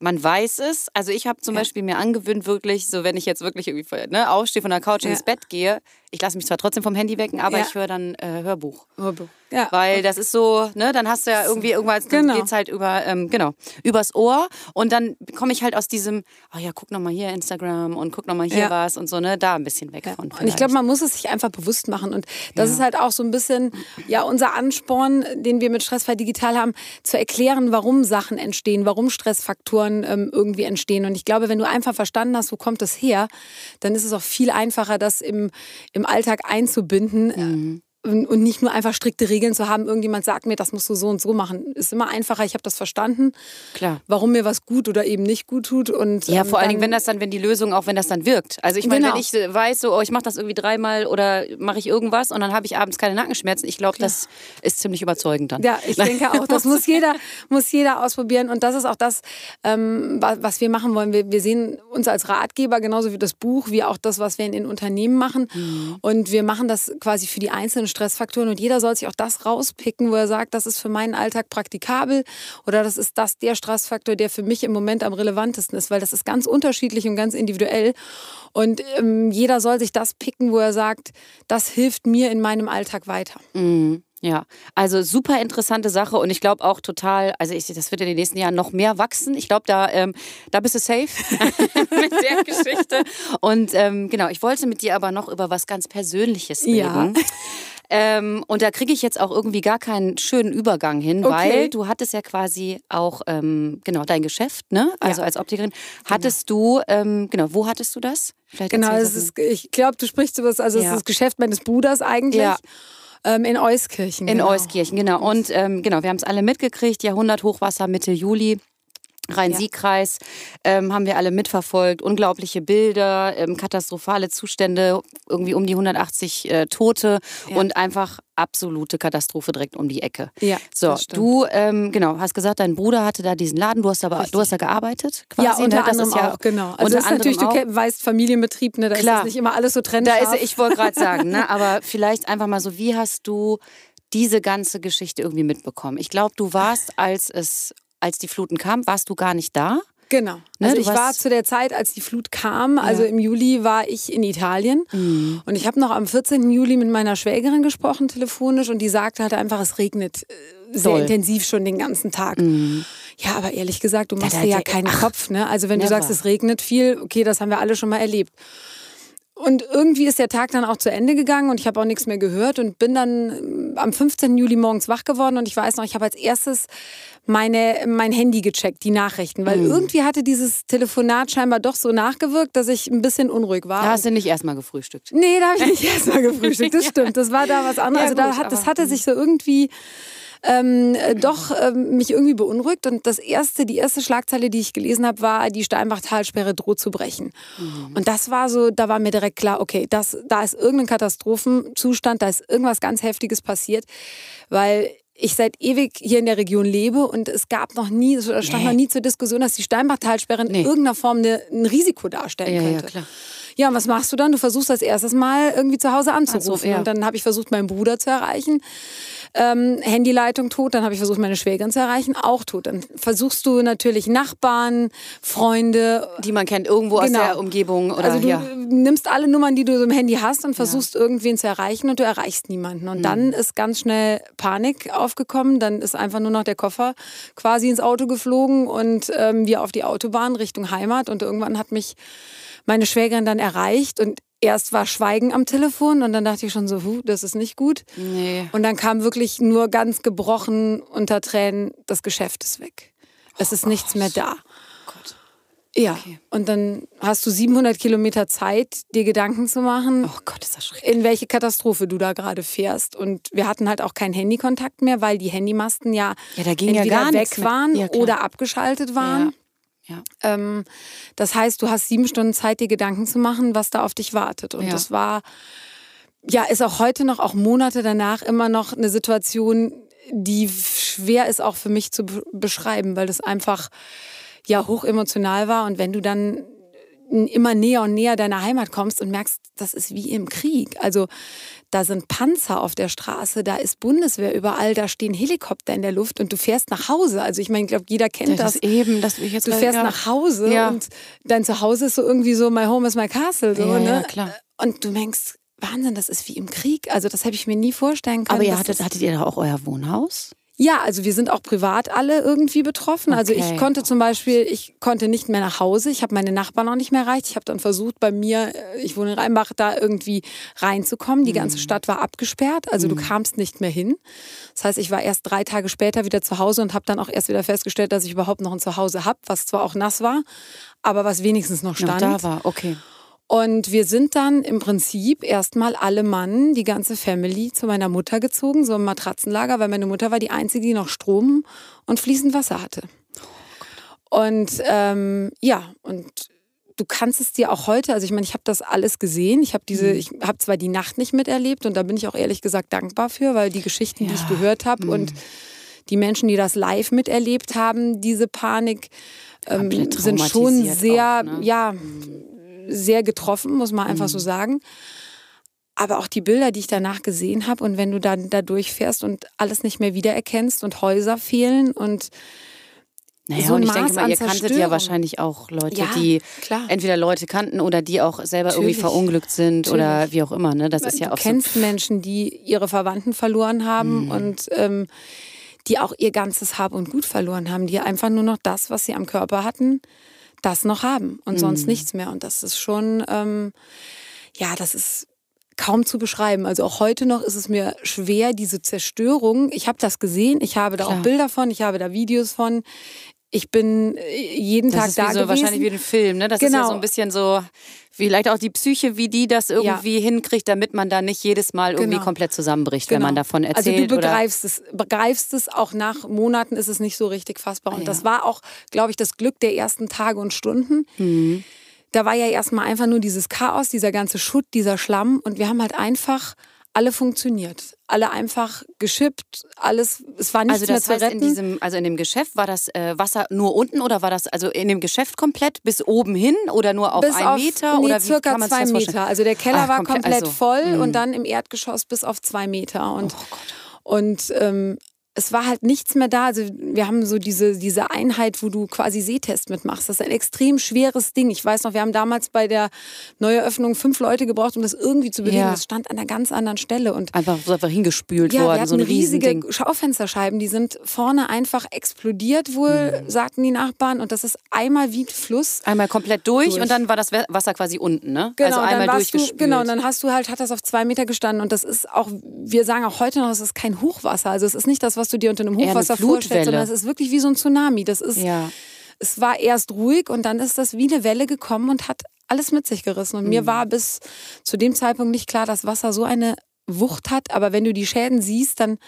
man weiß es. Also ich habe zum ja. Beispiel mir angewöhnt, wirklich, so wenn ich jetzt wirklich irgendwie ne, aufstehe von der Couch ja. ins Bett gehe, ich lasse mich zwar trotzdem vom Handy wecken, aber ja. ich höre dann äh, Hörbuch. Hörbuch. Ja. Weil das ist so, ne, dann hast du ja irgendwie irgendwas, dann genau. geht's halt über, ähm, genau, übers Ohr und dann komme ich halt aus diesem, oh ja, guck nochmal hier Instagram und guck nochmal hier ja. was und so, ne, da ein bisschen weg ja. von. Vielleicht. Und ich glaube, man muss es sich einfach bewusst machen und das ist halt auch so ein bisschen, ja, unser Ansporn, den wir mit Stressfrei Digital haben, zu erklären, warum Sachen entstehen, warum Stressfaktoren ähm, irgendwie entstehen und ich glaube, wenn du einfach verstanden hast, wo kommt das her, dann ist es auch viel einfacher, das im, im Alltag einzubinden. Mhm und nicht nur einfach strikte Regeln zu haben, irgendjemand sagt mir, das musst du so und so machen. Ist immer einfacher, ich habe das verstanden. Klar. Warum mir was gut oder eben nicht gut tut. Und, ja, vor ähm, allen Dingen, wenn das dann, wenn die Lösung, auch wenn das dann wirkt. Also ich meine, genau. wenn ich weiß, so, oh, ich mache das irgendwie dreimal oder mache ich irgendwas und dann habe ich abends keine Nackenschmerzen, ich glaube, das ist ziemlich überzeugend dann. Ja, ich denke auch. Das muss jeder, muss jeder ausprobieren. Und das ist auch das, ähm, was wir machen wollen. Wir, wir sehen uns als Ratgeber, genauso wie das Buch, wie auch das, was wir in den Unternehmen machen. Mhm. Und wir machen das quasi für die einzelnen Stressfaktoren und jeder soll sich auch das rauspicken, wo er sagt, das ist für meinen Alltag praktikabel oder das ist das der Stressfaktor, der für mich im Moment am relevantesten ist, weil das ist ganz unterschiedlich und ganz individuell und ähm, jeder soll sich das picken, wo er sagt, das hilft mir in meinem Alltag weiter. Mhm. Ja, also super interessante Sache und ich glaube auch total, also ich, das wird in den nächsten Jahren noch mehr wachsen. Ich glaube, da, ähm, da bist du safe mit der Geschichte. Und ähm, genau, ich wollte mit dir aber noch über was ganz Persönliches reden. Ja. Ähm, und da kriege ich jetzt auch irgendwie gar keinen schönen Übergang hin, okay. weil du hattest ja quasi auch, ähm, genau, dein Geschäft, ne? Also ja. als Optikerin. Genau. Hattest genau. du, ähm, genau, wo hattest du das? Vielleicht genau, es ist, ich glaube, du sprichst über das, also ja. es ist das Geschäft meines Bruders eigentlich. Ja. Ähm, in Euskirchen. In genau. Euskirchen, genau. Und ähm, genau, wir haben es alle mitgekriegt, Jahrhundert Hochwasser Mitte Juli. Rhein-Sieg-Kreis ähm, haben wir alle mitverfolgt. Unglaubliche Bilder, ähm, katastrophale Zustände, irgendwie um die 180 äh, Tote ja. und einfach absolute Katastrophe direkt um die Ecke. Ja, so, du ähm, genau hast gesagt, dein Bruder hatte da diesen Laden. Du hast aber Richtig. du hast da gearbeitet, quasi. Ja, unter ne? anderem ja auch, genau. Also das ist natürlich, auch. du weißt Familienbetrieb, ne, da Klar. ist nicht immer alles so trennscharf. Da ist, ich wollte gerade sagen, ne, aber vielleicht einfach mal so, wie hast du diese ganze Geschichte irgendwie mitbekommen? Ich glaube, du warst, als es als die Fluten kamen, warst du gar nicht da. Genau. Ne, also ich war zu der Zeit, als die Flut kam, also ja. im Juli war ich in Italien mhm. und ich habe noch am 14. Juli mit meiner Schwägerin gesprochen telefonisch und die sagte halt einfach, es regnet äh, sehr Doll. intensiv schon den ganzen Tag. Mhm. Ja, aber ehrlich gesagt, du machst ja, dir ja keinen ach, Kopf. Ne? Also wenn never. du sagst, es regnet viel, okay, das haben wir alle schon mal erlebt. Und irgendwie ist der Tag dann auch zu Ende gegangen und ich habe auch nichts mehr gehört und bin dann ähm, am 15. Juli morgens wach geworden und ich weiß noch, ich habe als erstes meine, mein Handy gecheckt, die Nachrichten, weil mhm. irgendwie hatte dieses Telefonat scheinbar doch so nachgewirkt, dass ich ein bisschen unruhig war. Da hast du nicht erstmal gefrühstückt. Nee, da habe ich nicht erstmal gefrühstückt, das stimmt. Das war da was anderes. Ja, also da hat, das hatte sich so irgendwie ähm, doch ähm, mich irgendwie beunruhigt. Und das erste, die erste Schlagzeile, die ich gelesen habe, war, die Steinbach-Talsperre droht zu brechen. Mhm. Und das war so, da war mir direkt klar, okay, das, da ist irgendein Katastrophenzustand, da ist irgendwas ganz Heftiges passiert, weil ich seit ewig hier in der Region lebe und es gab noch nie, es stand nee. noch nie zur Diskussion, dass die Steinbach-Talsperre nee. in irgendeiner Form eine, ein Risiko darstellen ja, könnte. Ja, klar. Ja, und was machst du dann? Du versuchst als erstes mal irgendwie zu Hause anzurufen. Also, ja. Und dann habe ich versucht, meinen Bruder zu erreichen ähm, Handyleitung tot, dann habe ich versucht, meine Schwägerin zu erreichen, auch tot. Dann versuchst du natürlich Nachbarn, Freunde. Die man kennt, irgendwo genau. aus der Umgebung. Oder, also du ja. nimmst alle Nummern, die du so im Handy hast und versuchst ja. irgendwen zu erreichen und du erreichst niemanden. Und mhm. dann ist ganz schnell Panik aufgekommen. Dann ist einfach nur noch der Koffer quasi ins Auto geflogen und ähm, wir auf die Autobahn Richtung Heimat. Und irgendwann hat mich meine Schwägerin dann erreicht und erst war Schweigen am Telefon und dann dachte ich schon so, huh, das ist nicht gut. Nee. Und dann kam wirklich nur ganz gebrochen unter Tränen, das Geschäft ist weg. Es oh ist nichts mehr da. Gott. Ja, okay. und dann hast du 700 Kilometer Zeit, dir Gedanken zu machen, oh Gott, ist das schrecklich. in welche Katastrophe du da gerade fährst. Und wir hatten halt auch keinen Handykontakt mehr, weil die Handymasten ja, ja da ging entweder ja weg waren ja, oder abgeschaltet waren. Ja. Ja. Ähm, das heißt, du hast sieben Stunden Zeit, dir Gedanken zu machen, was da auf dich wartet. Und ja. das war, ja, ist auch heute noch, auch Monate danach immer noch eine Situation, die schwer ist auch für mich zu beschreiben, weil das einfach ja hoch emotional war. Und wenn du dann immer näher und näher deiner Heimat kommst und merkst, das ist wie im Krieg. Also da sind Panzer auf der Straße, da ist Bundeswehr überall, da stehen Helikopter in der Luft und du fährst nach Hause. Also ich meine, ich glaube, jeder kennt das. das. eben, das ich jetzt Du fährst ja. nach Hause ja. und dein Zuhause ist so irgendwie so, my home is my castle. So, ja, ne? klar. Und du denkst, Wahnsinn, das ist wie im Krieg. Also das habe ich mir nie vorstellen können. Aber ihr hattet, hattet ihr da auch euer Wohnhaus? Ja, also wir sind auch privat alle irgendwie betroffen. Okay. Also ich konnte zum Beispiel, ich konnte nicht mehr nach Hause. Ich habe meine Nachbarn noch nicht mehr erreicht. Ich habe dann versucht, bei mir, äh, ich wohne in Rheinbach, da irgendwie reinzukommen. Die ganze mhm. Stadt war abgesperrt, also mhm. du kamst nicht mehr hin. Das heißt, ich war erst drei Tage später wieder zu Hause und habe dann auch erst wieder festgestellt, dass ich überhaupt noch ein Zuhause habe, was zwar auch nass war, aber was wenigstens noch stand. Noch da war, okay. Und wir sind dann im Prinzip erstmal alle Mann, die ganze Family, zu meiner Mutter gezogen, so im Matratzenlager, weil meine Mutter war die Einzige, die noch Strom und fließend Wasser hatte. Und ähm, ja, und du kannst es dir auch heute, also ich meine, ich habe das alles gesehen. Ich habe diese, mhm. ich habe zwar die Nacht nicht miterlebt und da bin ich auch ehrlich gesagt dankbar für, weil die Geschichten, ja. die ich gehört habe mhm. und die Menschen, die das live miterlebt haben, diese Panik, ähm, sind schon sehr, auch, ne? ja, mhm sehr getroffen, muss man einfach mhm. so sagen. Aber auch die Bilder, die ich danach gesehen habe und wenn du dann da durchfährst und alles nicht mehr wiedererkennst und Häuser fehlen und naja, so und ich denke mal, ihr kanntet ja wahrscheinlich auch Leute, ja, die klar. entweder Leute kannten oder die auch selber Natürlich. irgendwie verunglückt sind Natürlich. oder wie auch immer. Ne? Das ist ja du auch kennst so. Menschen, die ihre Verwandten verloren haben mhm. und ähm, die auch ihr ganzes Hab und Gut verloren haben, die einfach nur noch das, was sie am Körper hatten, das noch haben und sonst mhm. nichts mehr. Und das ist schon, ähm, ja, das ist kaum zu beschreiben. Also auch heute noch ist es mir schwer, diese Zerstörung. Ich habe das gesehen, ich habe da Klar. auch Bilder von, ich habe da Videos von. Ich bin äh, jeden das Tag ist da wie so, gewesen. Wahrscheinlich wie ein Film, ne? Das genau. ist ja so genau. ein bisschen so, vielleicht auch die Psyche, wie die das irgendwie ja. hinkriegt, damit man da nicht jedes Mal irgendwie genau. komplett zusammenbricht, genau. wenn man genau. davon erzählt. Also du begreifst es, begreifst es, auch nach Monaten ist es nicht so richtig fassbar. Und ja. das war auch, glaube ich, das Glück der ersten Tage und Stunden. Mhm. Da war ja erstmal einfach nur dieses Chaos, dieser ganze Schutt, dieser Schlamm. Und wir haben halt einfach alle funktioniert. Alle einfach geschippt, alles, es war nichts also das mehr zu heißt, retten. In diesem, also in dem Geschäft war das äh, Wasser nur unten oder war das also in dem Geschäft komplett bis oben hin oder nur auf bis einen auf, Meter? Nee, oder circa zwei Meter. Also der Keller Ach, war komplett, komplett also, voll mh. und dann im Erdgeschoss bis auf zwei Meter. Und, oh und ähm, es war halt nichts mehr da. Also wir haben so diese, diese Einheit, wo du quasi Sehtest mitmachst. Das ist ein extrem schweres Ding. Ich weiß noch, wir haben damals bei der Neueröffnung fünf Leute gebraucht, um das irgendwie zu bewegen. Ja. Das stand an einer ganz anderen Stelle. Und einfach einfach hingespült ja, worden. Wir hatten so ein riesige Riesending. Schaufensterscheiben, die sind vorne einfach explodiert wohl, mhm. sagten die Nachbarn. Und das ist einmal wie Fluss. Einmal komplett durch, durch, und dann war das Wasser quasi unten, ne? Genau, also einmal durchgespült. Du, genau, und dann hast du halt, hat das auf zwei Meter gestanden. Und das ist auch, wir sagen auch heute noch, es ist kein Hochwasser. Also es ist nicht das, was du dir unter einem Hochwasser vorstellst, sondern es ist wirklich wie so ein Tsunami. Das ist, ja. es war erst ruhig und dann ist das wie eine Welle gekommen und hat alles mit sich gerissen. Und mhm. mir war bis zu dem Zeitpunkt nicht klar, dass Wasser so eine Wucht hat. Aber wenn du die Schäden siehst, dann,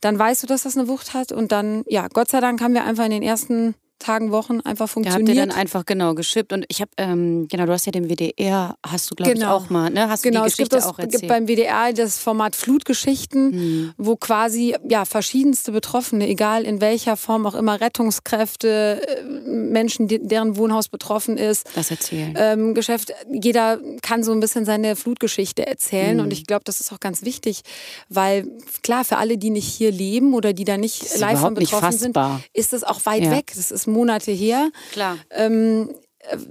dann weißt du, dass das eine Wucht hat. Und dann, ja, Gott sei Dank haben wir einfach in den ersten Tagen, Wochen einfach funktioniert. Ja, habt ihr dann einfach genau geschippt und ich habe, ähm, genau, du hast ja den WDR, hast du glaube genau. ich auch mal, ne? Hast genau, du die Geschichte es gibt auch erzählt? Es gibt beim WDR das Format Flutgeschichten, mhm. wo quasi ja verschiedenste Betroffene, egal in welcher Form auch immer, Rettungskräfte, äh, Menschen, deren Wohnhaus betroffen ist, das erzählen. Ähm, Geschäft, jeder kann so ein bisschen seine Flutgeschichte erzählen mhm. und ich glaube, das ist auch ganz wichtig, weil klar für alle, die nicht hier leben oder die da nicht live von betroffen sind, ist es auch weit ja. weg. Das ist Monate her. Klar. Ähm,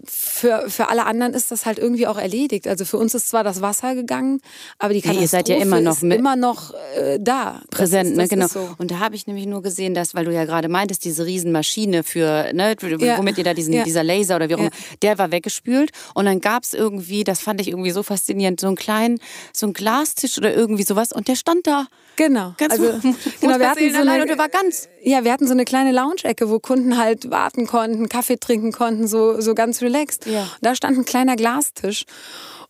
für, für alle anderen ist das halt irgendwie auch erledigt. Also für uns ist zwar das Wasser gegangen, aber die Katastrophe ja, ihr seid ja immer noch, ist immer noch äh, da. Präsent, ist, ne? genau. So. Und da habe ich nämlich nur gesehen, dass, weil du ja gerade meintest, diese Riesenmaschine für, ne, ja. womit ihr da diesen, ja. dieser Laser oder wie auch immer, der war weggespült. Und dann gab es irgendwie, das fand ich irgendwie so faszinierend, so einen kleinen, so einen Glastisch oder irgendwie sowas und der stand da. Genau. Ganz also, genau, wir hatten so eine, und der war ganz. Ja, wir hatten so eine kleine Lounge-Ecke, wo Kunden halt warten konnten, Kaffee trinken konnten, so, so ganz relaxed. Ja. Da stand ein kleiner Glastisch.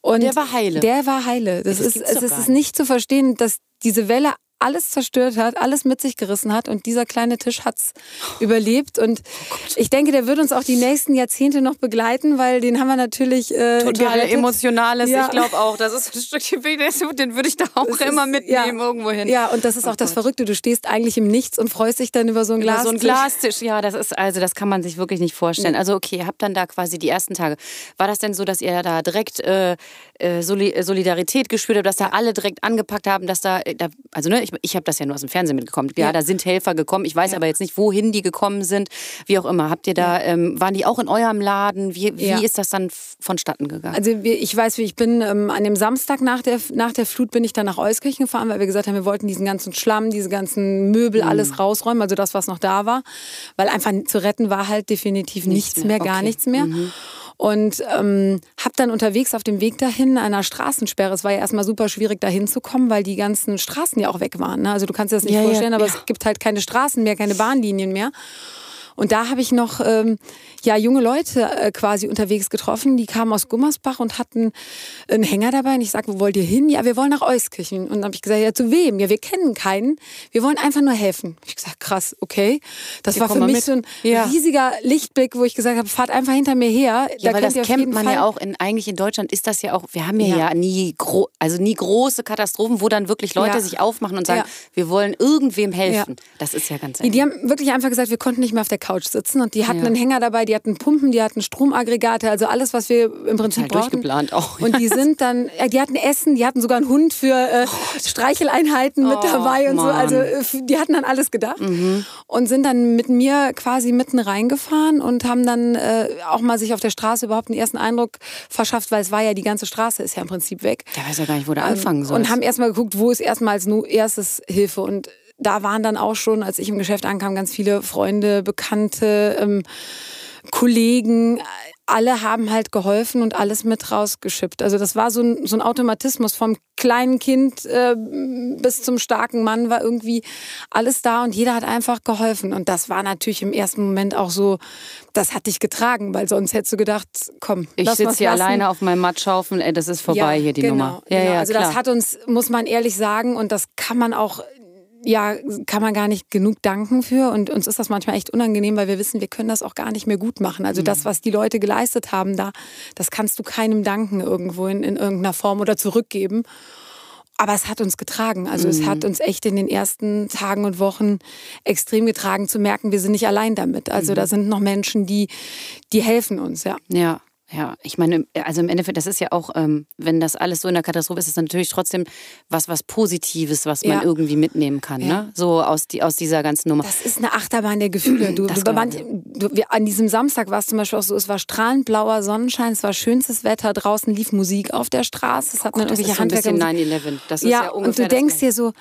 Und der war heile. Der war heile. Das, das ist, es ist nicht zu verstehen, dass diese Welle alles zerstört hat, alles mit sich gerissen hat und dieser kleine Tisch hat's überlebt und oh ich denke, der wird uns auch die nächsten Jahrzehnte noch begleiten, weil den haben wir natürlich äh, total gerettet. emotionales. Ja. Ich glaube auch, das ist ein Stückchen den würde ich da auch das immer ist, mitnehmen ja. irgendwo hin. Ja, und das ist auch oh das Gott. Verrückte. Du stehst eigentlich im Nichts und freust dich dann über so einen Glastisch. So ein Glastisch, ja, das ist also das kann man sich wirklich nicht vorstellen. Also okay, ihr habt dann da quasi die ersten Tage. War das denn so, dass ihr da direkt äh, äh Solidarität gespürt habt, dass da alle direkt angepackt haben, dass da, äh, da also ne, ich, ich habe das ja nur aus dem Fernsehen mitbekommen. Ja, ja, da sind Helfer gekommen. Ich weiß ja. aber jetzt nicht, wohin die gekommen sind. Wie auch immer. Habt ihr da, ähm, waren die auch in eurem Laden? Wie, wie ist das dann vonstatten gegangen? Also ich weiß, wie ich bin ähm, an dem Samstag nach der, nach der Flut bin ich dann nach Euskirchen gefahren, weil wir gesagt haben, wir wollten diesen ganzen Schlamm, diese ganzen Möbel, mhm. alles rausräumen, also das, was noch da war. Weil einfach zu retten war halt definitiv nichts, nichts mehr, mehr, gar nichts mehr. Mhm. Und ähm, habe dann unterwegs auf dem Weg dahin einer Straßensperre, es war ja erstmal super schwierig da hinzukommen, weil die ganzen Straßen ja auch weg waren. Ne? Also du kannst dir das nicht ja, vorstellen, ja, aber ja. es gibt halt keine Straßen mehr, keine Bahnlinien mehr. Und da habe ich noch ähm, ja junge Leute äh, quasi unterwegs getroffen, die kamen aus Gummersbach und hatten einen Hänger dabei. Und ich sage, wo wollt ihr hin? Ja, wir wollen nach Euskirchen. Und dann habe ich gesagt, ja, zu wem? Ja, wir kennen keinen. Wir wollen einfach nur helfen. Ich gesagt, krass, okay. Das wir war für mich mit. so ein ja. riesiger Lichtblick, wo ich gesagt habe, fahrt einfach hinter mir her. Ja, da weil das kennt man Fall ja auch in, eigentlich in Deutschland ist das ja auch, wir haben ja, ja. ja nie, gro also nie große Katastrophen, wo dann wirklich Leute sich aufmachen und sagen, wir wollen irgendwem helfen. Das ist ja ganz einfach. Die haben wirklich einfach gesagt, wir konnten nicht mehr auf der Couch sitzen und die hatten einen Hänger dabei, die hatten Pumpen, die hatten Stromaggregate, also alles, was wir im Prinzip halt brauchen. durchgeplant auch. Und die sind dann, ja, die hatten Essen, die hatten sogar einen Hund für äh, oh, Streicheleinheiten oh, mit dabei und Mann. so. Also äh, die hatten an alles gedacht mhm. und sind dann mit mir quasi mitten reingefahren und haben dann äh, auch mal sich auf der Straße überhaupt einen ersten Eindruck verschafft, weil es war ja die ganze Straße ist ja im Prinzip weg. Der weiß ja gar nicht, wo der ähm, anfangen soll. Und haben erstmal geguckt, wo ist erstmal als erstes Hilfe und da waren dann auch schon, als ich im Geschäft ankam, ganz viele Freunde, Bekannte, ähm, Kollegen, alle haben halt geholfen und alles mit rausgeschippt. Also das war so ein, so ein Automatismus vom kleinen Kind äh, bis zum starken Mann war irgendwie alles da und jeder hat einfach geholfen. Und das war natürlich im ersten Moment auch so, das hat dich getragen, weil sonst hättest du gedacht, komm, ich sitze hier lassen. alleine auf meinem Matschhaufen, ey, das ist vorbei ja, hier die genau, Nummer. Ja, genau. ja, also klar. das hat uns, muss man ehrlich sagen, und das kann man auch ja, kann man gar nicht genug danken für. Und uns ist das manchmal echt unangenehm, weil wir wissen, wir können das auch gar nicht mehr gut machen. Also das, mhm. was die Leute geleistet haben da, das kannst du keinem danken irgendwo in, in irgendeiner Form oder zurückgeben. Aber es hat uns getragen. Also mhm. es hat uns echt in den ersten Tagen und Wochen extrem getragen, zu merken, wir sind nicht allein damit. Also mhm. da sind noch Menschen, die, die helfen uns, ja. Ja. Ja, ich meine, also im Endeffekt, das ist ja auch, ähm, wenn das alles so in der Katastrophe ist, ist es natürlich trotzdem was, was Positives, was man Ja. irgendwie mitnehmen kann, Ja. ne? So aus, die, aus dieser ganzen Nummer. Das ist eine Achterbahn der Gefühle. Du, Das du, man, ich. du, wir, an diesem Samstag war es zum Beispiel auch so, es war strahlend blauer Sonnenschein, es war schönstes Wetter, draußen lief Musik auf der Straße, es hat man Oh das irgendwelche ist so ein bisschen Handwerker. 9-11. Das ist Ja, ja, und ungefähr du denkst das dir so,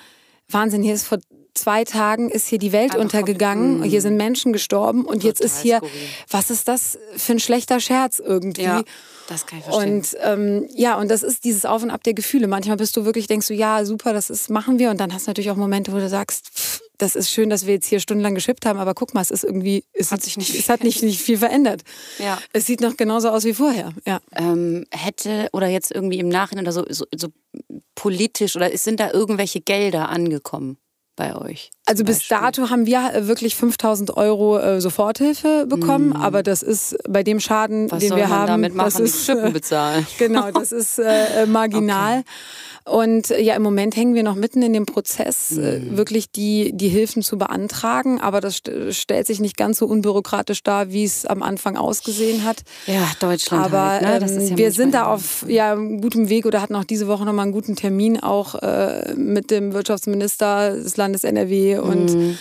Wahnsinn, hier ist vor zwei Tagen ist hier die Welt Einfach untergegangen, hier sind Menschen gestorben und jetzt ist hier, skurril. was ist das für ein schlechter Scherz irgendwie? Ja, das kann ich verstehen. Und ähm, ja, und das ist dieses Auf und Ab der Gefühle. Manchmal bist du wirklich, denkst du, ja, super, das ist, machen wir. Und dann hast du natürlich auch Momente, wo du sagst, pff, das ist schön, dass wir jetzt hier stundenlang geschippt haben, aber guck mal, es ist irgendwie, es, Hat sich nicht es hat nicht, nicht viel verändert. Ja. Es sieht noch genauso aus wie vorher. Ja. ähm, hätte oder jetzt irgendwie im Nachhinein oder so, so, so politisch oder es sind da irgendwelche Gelder angekommen bei euch? Also bis Beispiel? dato haben wir äh, wirklich 5000 Euro äh, Soforthilfe bekommen, aber das ist bei dem Schaden. Was den wir haben, damit machen? das ist Schippen äh, bezahlen. Genau, das ist äh, marginal. Und äh, ja, im Moment hängen wir noch mitten in dem Prozess, äh, Mhm. wirklich die, die Hilfen zu beantragen. Aber das st stellt sich nicht ganz so unbürokratisch dar, wie es am Anfang ausgesehen hat. Ja, Deutschland Aber halt, ne? Das ähm, ist ja wir sind da auf ja, gutem Weg oder hatten auch diese Woche nochmal einen guten Termin auch äh, mit dem Wirtschaftsminister des Landes NRW und Mhm.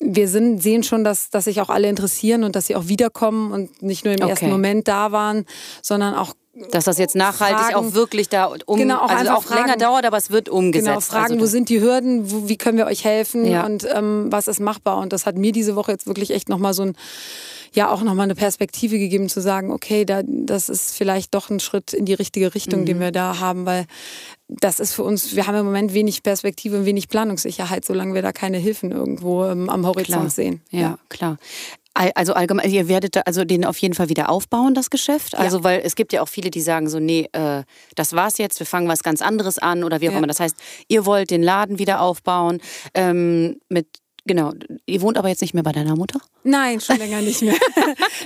wir sind, sehen schon, dass, dass sich auch alle interessieren und dass sie auch wiederkommen und nicht nur im Okay. ersten Moment da waren, sondern auch Dass das jetzt nachhaltig Fragen- auch wirklich da um, Genau, auch also auch länger Fragen- dauert, aber es wird umgesetzt. Genau, fragen, also, wo sind die Hürden, wo, wie können wir euch helfen Ja. und ähm, was ist machbar. Und das hat mir diese Woche jetzt wirklich echt nochmal so ein, ja auch nochmal eine Perspektive gegeben, zu sagen, okay, da, das ist vielleicht doch ein Schritt in die richtige Richtung, Mhm. den wir da haben, weil das ist für uns, wir haben im Moment wenig Perspektive und wenig Planungssicherheit, solange wir da keine Hilfen irgendwo ähm, am Horizont klar. sehen. Ja, klar. Al- Also allgemein, ihr werdet da also den auf jeden Fall wieder aufbauen, das Geschäft. Also weil es gibt ja auch viele, die sagen so, nee, äh, das war's jetzt, wir fangen was ganz anderes an oder wie auch Ja. immer. Das heißt, ihr wollt den Laden wieder aufbauen ähm, mit Genau. Ihr wohnt aber jetzt nicht mehr bei deiner Mutter? Nein, schon länger nicht mehr.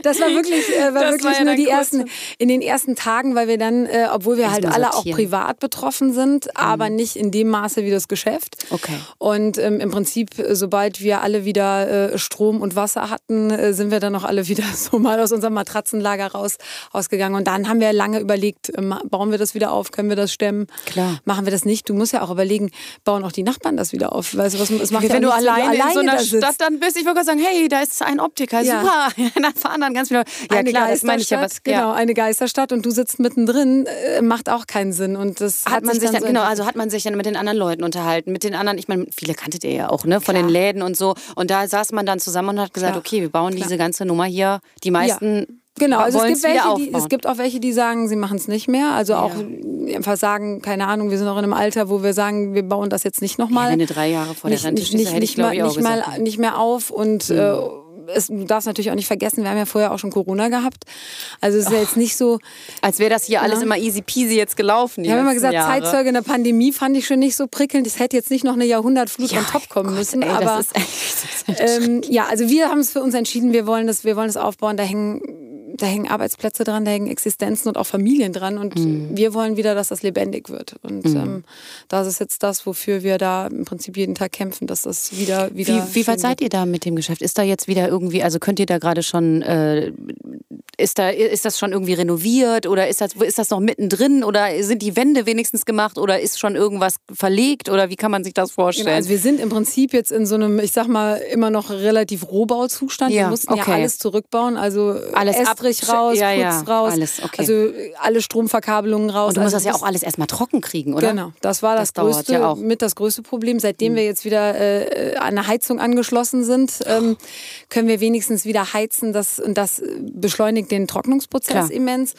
Das war wirklich, äh, war Das wirklich war ja nur die ersten, in den ersten Tagen, weil wir dann, äh, obwohl wir halt alle auch privat betroffen sind, aber nicht in dem Maße wie das Geschäft. Okay. Und ähm, im Prinzip, äh, sobald wir alle wieder äh, Strom und Wasser hatten, äh, sind wir dann auch alle wieder so mal aus unserem Matratzenlager raus ausgegangen. Und dann haben wir lange überlegt, ähm, bauen wir das wieder auf, können wir das stemmen? Klar. Machen wir das nicht? Du musst ja auch überlegen, bauen auch die Nachbarn das wieder auf? Weißt du, was, es macht ja wenn du nichts, alleine, in so einer da. Stadt dann bist, ich würde sagen, hey, da ist ein Optiker, Ja. super. Dann fahren dann ganz viele. Ja eine klar, das meine ich ja. Was, genau, ja. eine Geisterstadt und du sitzt mittendrin, äh, macht auch keinen Sinn. Und das Hat man sich dann so genau, also hat man sich dann mit den anderen Leuten unterhalten, mit den anderen, ich meine, viele kanntet ihr ja auch, ne, von Klar. den Läden und so. Und da saß man dann zusammen und hat gesagt, Klar. okay, wir bauen diese ganze Nummer hier. Die meisten Genau, also es gibt, welche, die, es gibt auch welche, die sagen, sie machen es nicht mehr. Also auch einfach sagen, keine Ahnung, wir sind auch in einem Alter, wo wir sagen, wir bauen das jetzt nicht ja, nochmal. wenn du drei Jahre vor der nicht, Rente nicht, stehst, nicht, nicht, glaube mal, nicht, mal. Mhm. nicht mehr auf und äh, es, du darfst natürlich auch nicht vergessen, wir haben ja vorher auch schon Corona gehabt. Also es ist ja jetzt nicht so, Als wäre das hier alles immer easy peasy jetzt gelaufen. ich habe immer gesagt, Jahre. Zeitzeuge in der Pandemie fand ich schon nicht so prickelnd. Es hätte jetzt nicht noch eine Jahrhundertflut on top kommen Gott, müssen. ey, aber das ist echt, ähm, ja, also wir haben es für uns entschieden, wir wollen das, wir wollen das aufbauen. Da hängen, da hängen Arbeitsplätze dran, da hängen Existenzen und auch Familien dran. Und Mhm. wir wollen wieder, dass das lebendig wird. Und ähm, das ist jetzt das, wofür wir da im Prinzip jeden Tag kämpfen, dass das wieder wieder. Wie, wie weit seid ihr da mit dem Geschäft? Ist da jetzt wieder irgendwie, also könnt ihr da gerade schon, äh, ist, da, ist das schon irgendwie renoviert oder ist das, ist das noch mittendrin oder sind die Wände wenigstens gemacht oder ist schon irgendwas verlegt oder wie kann man sich das Genau, vorstellen? also wir sind im Prinzip jetzt in so einem, ich sag mal, immer noch relativ Rohbauzustand. Ja, wir mussten ja okay. alles zurückbauen, also Alles Estrich raus, ja, Putz ja, raus, alles, okay. also alle Stromverkabelungen raus. Und du musst also das ja auch alles erstmal trocken kriegen, oder? Genau, das war das, Das größte, ja auch. Mit das größte Problem. Seitdem wir jetzt wieder äh, an eine Heizung angeschlossen sind, ähm, können wir wenigstens wieder heizen. Das, und das beschleunigt den Trocknungsprozess Klar. Immens.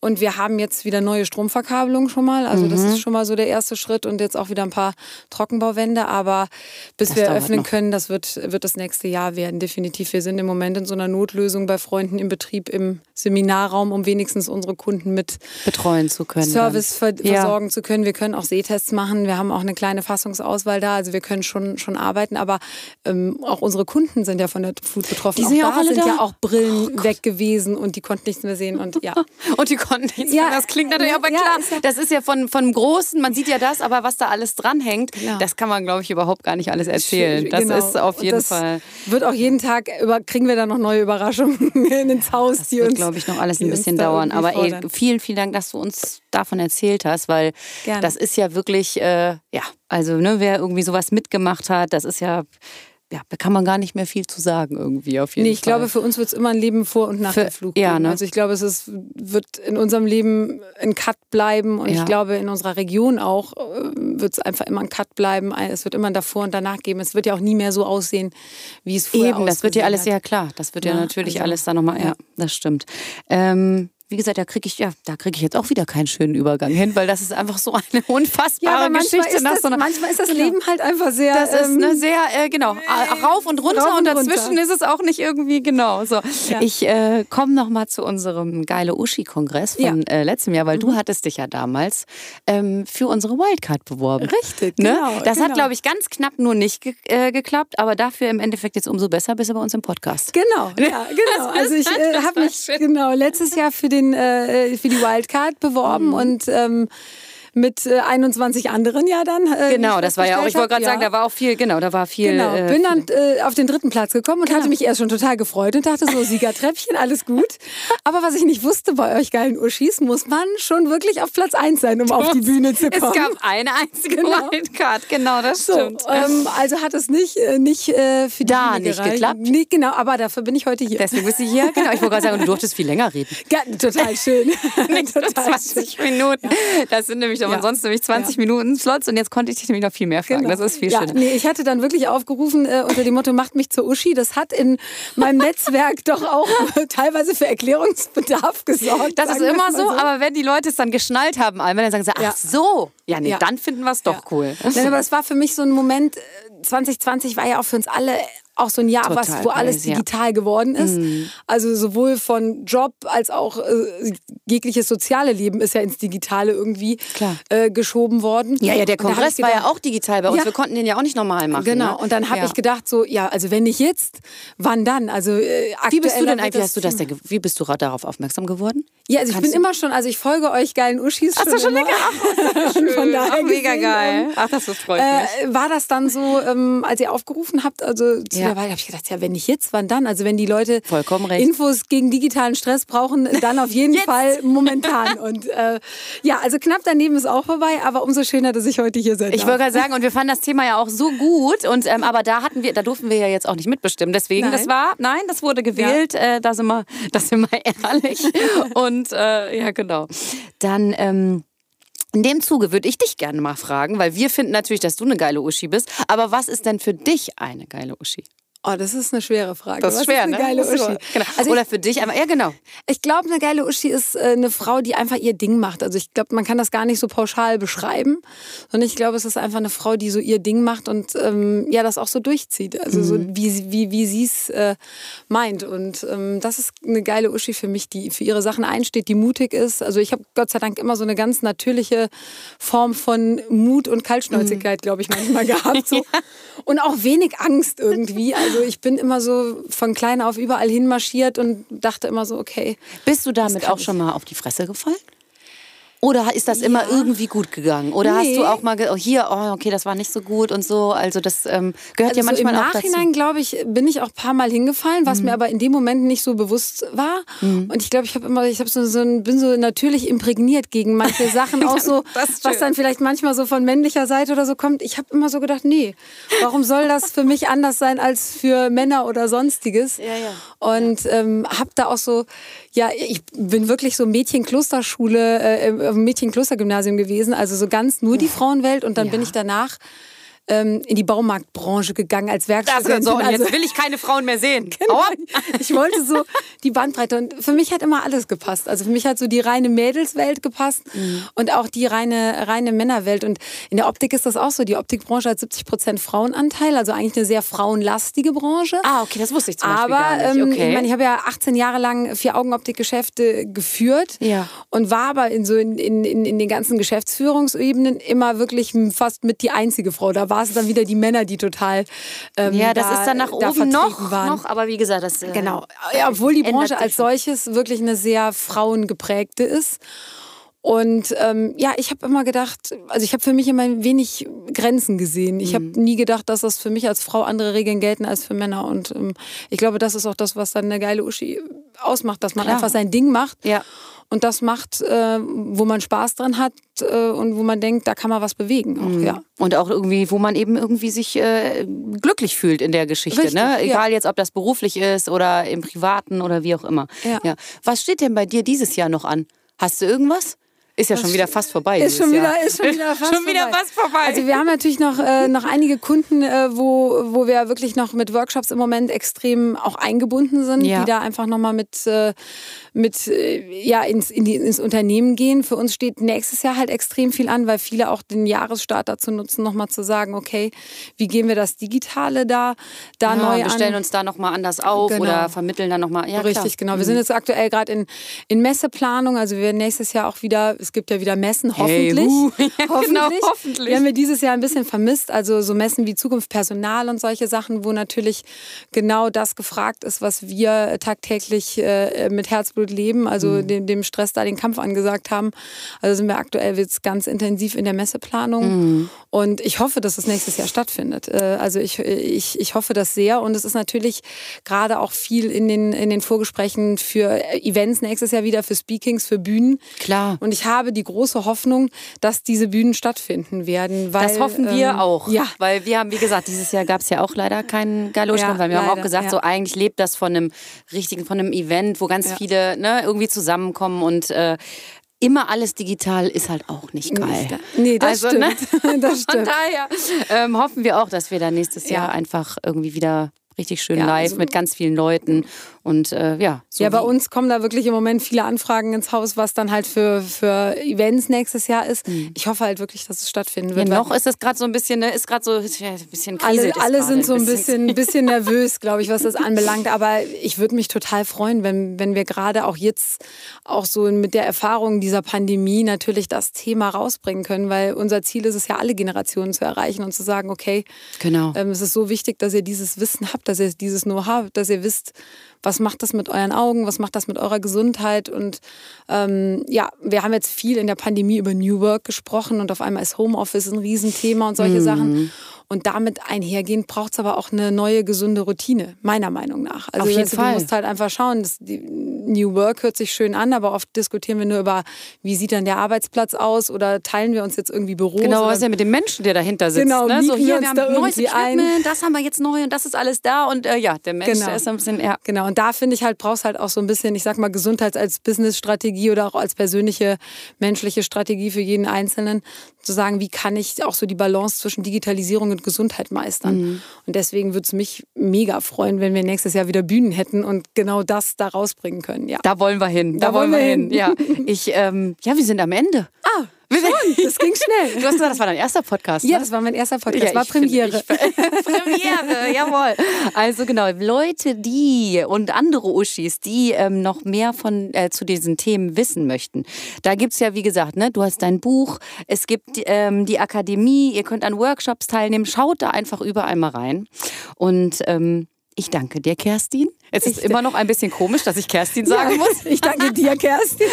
Und wir haben jetzt wieder neue Stromverkabelungen schon mal. Also das Mhm. ist schon mal so der erste Schritt und jetzt auch wieder ein paar Trockenbauwände. Aber bis Das wir öffnen noch. können, das wird, wird das nächste Jahr werden. Definitiv. Wir sind im Moment in so einer Notlösung bei Freunden im Betrieb im Seminarraum, um wenigstens unsere Kunden mit Betreuen zu können. Service ver Ja. versorgen zu können. Wir können auch Sehtests machen. Wir haben auch eine kleine Fassungsauswahl da. Also wir können schon, schon arbeiten. Aber ähm, auch unsere Kunden sind ja von der Flut betroffen. Die sind ja da auch alle sind da. Oh ja auch Brillen weg gewesen und die konnten nichts mehr sehen. Und ja. Und die konnten nichts Ja, mehr. Das klingt natürlich, aber ja, klar, ist ja- das ist ja von, von Großen, man sieht ja das, aber was da alles dranhängt, Genau. das kann man, glaube ich, überhaupt gar nicht alles erzählen. Das Genau. ist auf jeden Fall. Wird auch jeden Tag, über, kriegen wir da noch neue Überraschungen ins Haus, das wird, glaube ich, noch alles ein bisschen dauern. Aber ey, vielen, vielen Dank, dass du uns davon erzählt hast, weil Gerne. das ist ja wirklich, äh, ja, also ne, wer irgendwie sowas mitgemacht hat, das ist ja ja, da kann man gar nicht mehr viel zu sagen irgendwie auf jeden nee, ich Fall. glaube, für uns wird es immer ein Leben vor und nach für, der Flug. Ja, ne? Also ich glaube, es ist, wird in unserem Leben ein Cut bleiben und ja. ich glaube, in unserer Region auch äh, wird es einfach immer ein Cut bleiben. Es wird immer ein davor und danach geben. Es wird ja auch nie mehr so aussehen, wie es vorher Eben, das wird ja alles, ja klar, das wird ja, ja natürlich also, alles da nochmal, ja. ja, das stimmt. Ähm, wie gesagt, da kriege ich ja, da kriege ich jetzt auch wieder keinen schönen Übergang hin, weil das ist einfach so eine unfassbare ja, Geschichte. Nach das, so manchmal ist das genau. Leben halt einfach sehr. Das ist eine ähm, sehr äh, genau rauf und runter rauf und, und dazwischen runter. ist es auch nicht irgendwie genau. So, ja. ich äh, komme noch mal zu unserem geile Uschi-Kongress von ja. äh, letztem Jahr, weil mhm. du hattest dich ja damals ähm, für unsere Wildcard beworben. Richtig, ne? genau. Das genau. hat, glaube ich, ganz knapp nur nicht ge äh, geklappt, aber dafür im Endeffekt jetzt umso besser bist du bei uns im Podcast. Genau, ja, genau. also ich äh, habe mich genau letztes Jahr für den äh, für die Wildcard beworben mhm. und ähm, mit äh, 21 anderen ja dann. Äh, genau, das war ja auch, ich wollte gerade ja. sagen, da war auch viel, genau, da war viel. Genau, äh, bin dann äh, auf den dritten Platz gekommen und genau. hatte mich erst schon total gefreut und dachte so, Siegertreppchen, alles gut. Aber was ich nicht wusste bei euch geilen Uschis, muss man schon wirklich auf Platz 1 sein, um auf die Bühne zu kommen. Es gab eine einzige genau. Wildcard, genau, das stimmt. So, ähm, also hat es nicht, äh, nicht für die Da Bühne nicht gereicht. geklappt? Nee, genau, aber dafür bin ich heute hier. Deswegen bist du hier, genau. Ich wollte gerade sagen, du durftest viel länger reden. Ja, total schön. Nicht total 20 schön. Minuten. Das sind nämlich doch ja. sonst nämlich 20 20 ja. Minuten Slots und jetzt konnte ich dich nämlich noch viel mehr fragen. Genau. Das ist viel ja, schöner. Nee, ich hatte dann wirklich aufgerufen äh, unter dem Motto, macht mich zur Uschi. Das hat in meinem Netzwerk doch auch teilweise für Erklärungsbedarf gesorgt. Das ist immer so, so, aber wenn die Leute es dann geschnallt haben, einmal dann sagen sie, ach so, ja, nee, dann finden wir es doch cool. Nein, aber es war für mich so ein Moment, 2020 äh, war ja auch für uns alle auch so ein Jahr, was, wo alles digital ja. geworden ist. Mhm. Also sowohl von Job als auch äh, jegliches soziale Leben ist ja ins Digitale irgendwie äh, geschoben worden. Ja, ja, der Kongress gedacht, war ja auch digital bei uns. Ja. Wir konnten den ja auch nicht normal machen. Genau. Ne? Und dann habe ja. ich gedacht so, ja, also wenn nicht jetzt, wann dann? Also äh, wie bist du denn eigentlich? Hast du das denn, wie bist du darauf aufmerksam geworden? Ja, also ich Kannst bin immer schon, also ich folge euch geilen Uschis Ach, schon, schon länger. Ach, von daher Ach, mega gesehen, geil. Ähm, Ach, das freut mich. Äh, war das dann so, ähm, als ihr aufgerufen habt, also zu ja. der Wahl, habe ich gedacht, ja, wenn nicht jetzt, wann dann? Also wenn die Leute Infos gegen digitalen Stress brauchen, dann auf jeden Fall momentan. Und äh, ja, also knapp daneben ist auch vorbei, aber umso schöner, dass ich heute hier sein Ich wollte gerade sagen, und wir fanden das Thema ja auch so gut. Und ähm, aber da hatten wir, da durften wir ja jetzt auch nicht mitbestimmen. Deswegen, nein. das war, nein, das wurde gewählt. Ja. Äh, da sind wir, da sind wir ehrlich. und äh, ja, genau. Dann ähm, in dem Zuge würde ich dich gerne mal fragen, weil wir finden natürlich, dass du eine geile Uschi bist. Aber was ist denn für dich eine geile Uschi? Oh, das ist eine schwere Frage. Das ist Was schwer, ist eine ne? geile Uschi. Genau. Also Oder für dich, aber ja genau. Ich glaube, eine geile Uschi ist äh, eine Frau, die einfach ihr Ding macht. Also ich glaube, man kann das gar nicht so pauschal beschreiben, sondern ich glaube, es ist einfach eine Frau, die so ihr Ding macht und ähm, ja, das auch so durchzieht. Also mhm. so wie, wie, wie sie es äh, meint. Und ähm, das ist eine geile Uschi für mich, die für ihre Sachen einsteht, die mutig ist. Also ich habe Gott sei Dank immer so eine ganz natürliche Form von Mut und Kaltschnäuzigkeit, mhm. glaube ich, manchmal gehabt. So. ja. Und auch wenig Angst irgendwie. Also ich bin immer so so von klein auf überall hin marschiert und dachte immer so, okay. Bist du damit auch schon mal auf die Fresse gefallen? Oder ist das immer irgendwie gut gegangen? Oder nee. hast du auch mal oh, hier, oh, okay, das war nicht so gut und so? Also das ähm, gehört also ja manchmal so auch dazu. Im Nachhinein, glaube ich, bin ich auch ein paar Mal hingefallen, was mhm. mir aber in dem Moment nicht so bewusst war. Mhm. Und ich glaube, ich habe immer, ich habe so, so bin so natürlich imprägniert gegen manche Sachen, auch so, was dann vielleicht manchmal so von männlicher Seite oder so kommt. Ich habe immer so gedacht, nee, warum soll das für mich anders sein als für Männer oder sonstiges? Ja, ja. Und ähm, habe da auch so, ja, ich bin wirklich so Mädchenklosterschule, äh, Mädchenklostergymnasium gewesen, also so ganz nur die Frauenwelt und dann ja. bin ich danach ähm, in die Baumarktbranche gegangen als Werkstudentin. So, und jetzt also, will ich keine Frauen mehr sehen. Genau. Ich wollte so die Bandbreite und für mich hat immer alles gepasst. Also für mich hat so die reine Mädelswelt gepasst mhm. und auch die reine, reine Männerwelt. Und in der Optik ist das auch so. Die Optikbranche hat 70 Prozent Frauenanteil, also eigentlich eine sehr frauenlastige Branche. Ah, okay, das wusste ich zum Aber, Beispiel gar nicht. Ähm, okay. ich meine, ich habe ja 18 Jahre lang vier Augenoptikgeschäfte geführt ja. und war aber in so in, in, in den ganzen Geschäftsführungsebenen immer wirklich fast mit die einzige Frau. Da war es dann wieder die Männer, die total. Ähm, ja, das da, ist dann nach da oben noch, waren. noch, aber wie gesagt, das. Äh, genau. Ja, obwohl die Branche als solches wirklich eine sehr frauengeprägte ist. Und ähm, ja, ich habe immer gedacht, also ich habe für mich immer wenig Grenzen gesehen. Ich mhm. habe nie gedacht, dass das für mich als Frau andere Regeln gelten als für Männer. Und ähm, ich glaube, das ist auch das, was dann eine geile Uschi ausmacht, dass man Klar. einfach sein Ding macht. Ja. Und das macht, äh, wo man Spaß dran hat äh, und wo man denkt, da kann man was bewegen. Auch, mhm. ja. Und auch irgendwie, wo man eben irgendwie sich äh, glücklich fühlt in der Geschichte. Richtig, ne? Egal ja. jetzt, ob das beruflich ist oder im Privaten oder wie auch immer. Ja. ja. Was steht denn bei dir dieses Jahr noch an? Hast du irgendwas? Ist ja schon wieder fast vorbei. Ist schon wieder, ist schon wieder fast schon wieder vorbei. fast vorbei. Also wir haben natürlich noch, äh, noch einige Kunden, äh, wo, wo wir wirklich noch mit Workshops im Moment extrem auch eingebunden sind, ja. die da einfach nochmal mit, äh, mit äh, ja, ins, in die, ins Unternehmen gehen. Für uns steht nächstes Jahr halt extrem viel an, weil viele auch den Jahresstart dazu nutzen, nochmal zu sagen, okay, wie gehen wir das Digitale da, da ja, neu wir an? Wir stellen uns da nochmal anders auf genau. oder vermitteln dann nochmal. Ja, Richtig, klar. genau. Wir sind mhm. jetzt aktuell gerade in, in Messeplanung, also wir werden nächstes Jahr auch wieder es gibt ja wieder Messen, hoffentlich. Hey, uh. ja, hoffentlich. Genau, hoffentlich. Wir haben wir dieses Jahr ein bisschen vermisst. Also so Messen wie Zukunft Personal und solche Sachen, wo natürlich genau das gefragt ist, was wir tagtäglich äh, mit Herzblut leben, also mhm. dem, dem, Stress da den Kampf angesagt haben. Also sind wir aktuell jetzt ganz intensiv in der Messeplanung. Mhm. Und ich hoffe, dass es nächstes Jahr stattfindet. Äh, also ich, ich, ich hoffe das sehr. Und es ist natürlich gerade auch viel in den, in den Vorgesprächen für Events nächstes Jahr wieder, für Speakings, für Bühnen. Klar. Und ich habe die große Hoffnung, dass diese Bühnen stattfinden werden. Weil, das hoffen wir ähm, auch. Ja. Weil wir haben, wie gesagt, dieses Jahr gab es ja auch leider keinen Galoschmann, ja, weil wir leider, haben auch gesagt, ja. so eigentlich lebt das von einem richtigen, von einem Event, wo ganz ja. viele ne, irgendwie zusammenkommen und äh, immer alles digital ist halt auch nicht geil. Nee, das also, ne? stimmt. Ne? das stimmt. Von daher ähm, hoffen wir auch, dass wir dann nächstes Jahr einfach irgendwie wieder richtig schön ja, live also, mit ganz vielen Leuten und äh, ja. So ja, bei uns kommen da wirklich im Moment viele Anfragen ins Haus, was dann halt für, für Events nächstes Jahr ist. Mhm. Ich hoffe halt wirklich, dass es stattfinden wird. Ja, noch ist es gerade so ein bisschen, ne, ist gerade so ein bisschen Krise. Alle, alle sind so ein bisschen, bisschen nervös, glaube ich, was das anbelangt. Aber ich würde mich total freuen, wenn, wenn wir gerade auch jetzt auch so mit der Erfahrung dieser Pandemie natürlich das Thema rausbringen können, weil unser Ziel ist es ja, alle Generationen zu erreichen und zu sagen, okay, genau. Ähm, es ist so wichtig, dass ihr dieses Wissen habt, dass ihr dieses Know-how habt, dass ihr wisst, was macht das mit euren Augen, was macht das mit eurer Gesundheit. Und ähm, ja, wir haben jetzt viel in der Pandemie über New Work gesprochen und auf einmal ist Homeoffice ein Riesenthema und solche mhm. Sachen. Und damit einhergehend braucht es aber auch eine neue gesunde Routine, meiner Meinung nach. Also Auf jeden du, Fall. du musst halt einfach schauen, die New Work hört sich schön an, aber oft diskutieren wir nur über, wie sieht dann der Arbeitsplatz aus oder teilen wir uns jetzt irgendwie Büros. Genau, was ist ja mit dem Menschen, der dahinter sitzt. Genau, ne? so hier, wir haben da neues ein. das haben wir jetzt neu und das ist alles da und äh, ja, der Mensch, genau. der ist ein bisschen, ja. Genau, und da finde ich halt, brauchst halt auch so ein bisschen, ich sag mal, Gesundheit als Business-Strategie oder auch als persönliche menschliche Strategie für jeden Einzelnen, zu sagen, wie kann ich auch so die Balance zwischen Digitalisierung und Gesundheit meistern. Mhm. Und deswegen würde es mich mega freuen, wenn wir nächstes Jahr wieder Bühnen hätten und genau das da rausbringen können. Ja. Da wollen wir hin. Da, da wollen wir hin. hin. Ja, ich, ähm, ja, wir sind am Ende. Ah. Schon, das ging schnell. Du hast gesagt, das war dein erster Podcast. Ne? Ja, das war mein erster Podcast. Ja, war Premiere. Finde, ich, Premiere, jawohl. Also genau, Leute, die und andere Uschis, die ähm, noch mehr von äh, zu diesen Themen wissen möchten. Da gibt es ja, wie gesagt, ne, du hast dein Buch, es gibt ähm, die Akademie, ihr könnt an Workshops teilnehmen. Schaut da einfach überall mal rein. Und ähm, ich danke dir, Kerstin. Es ist ich immer noch ein bisschen komisch, dass ich Kerstin sagen ja, muss. Ich danke dir, Kerstin.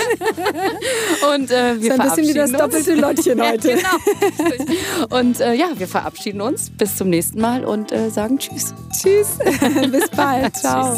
Und äh, wir das ist ein bisschen wie das doppelte Lottchen heute. genau. Und äh, ja, wir verabschieden uns. Bis zum nächsten Mal und äh, sagen Tschüss. Tschüss. Bis bald. Ciao.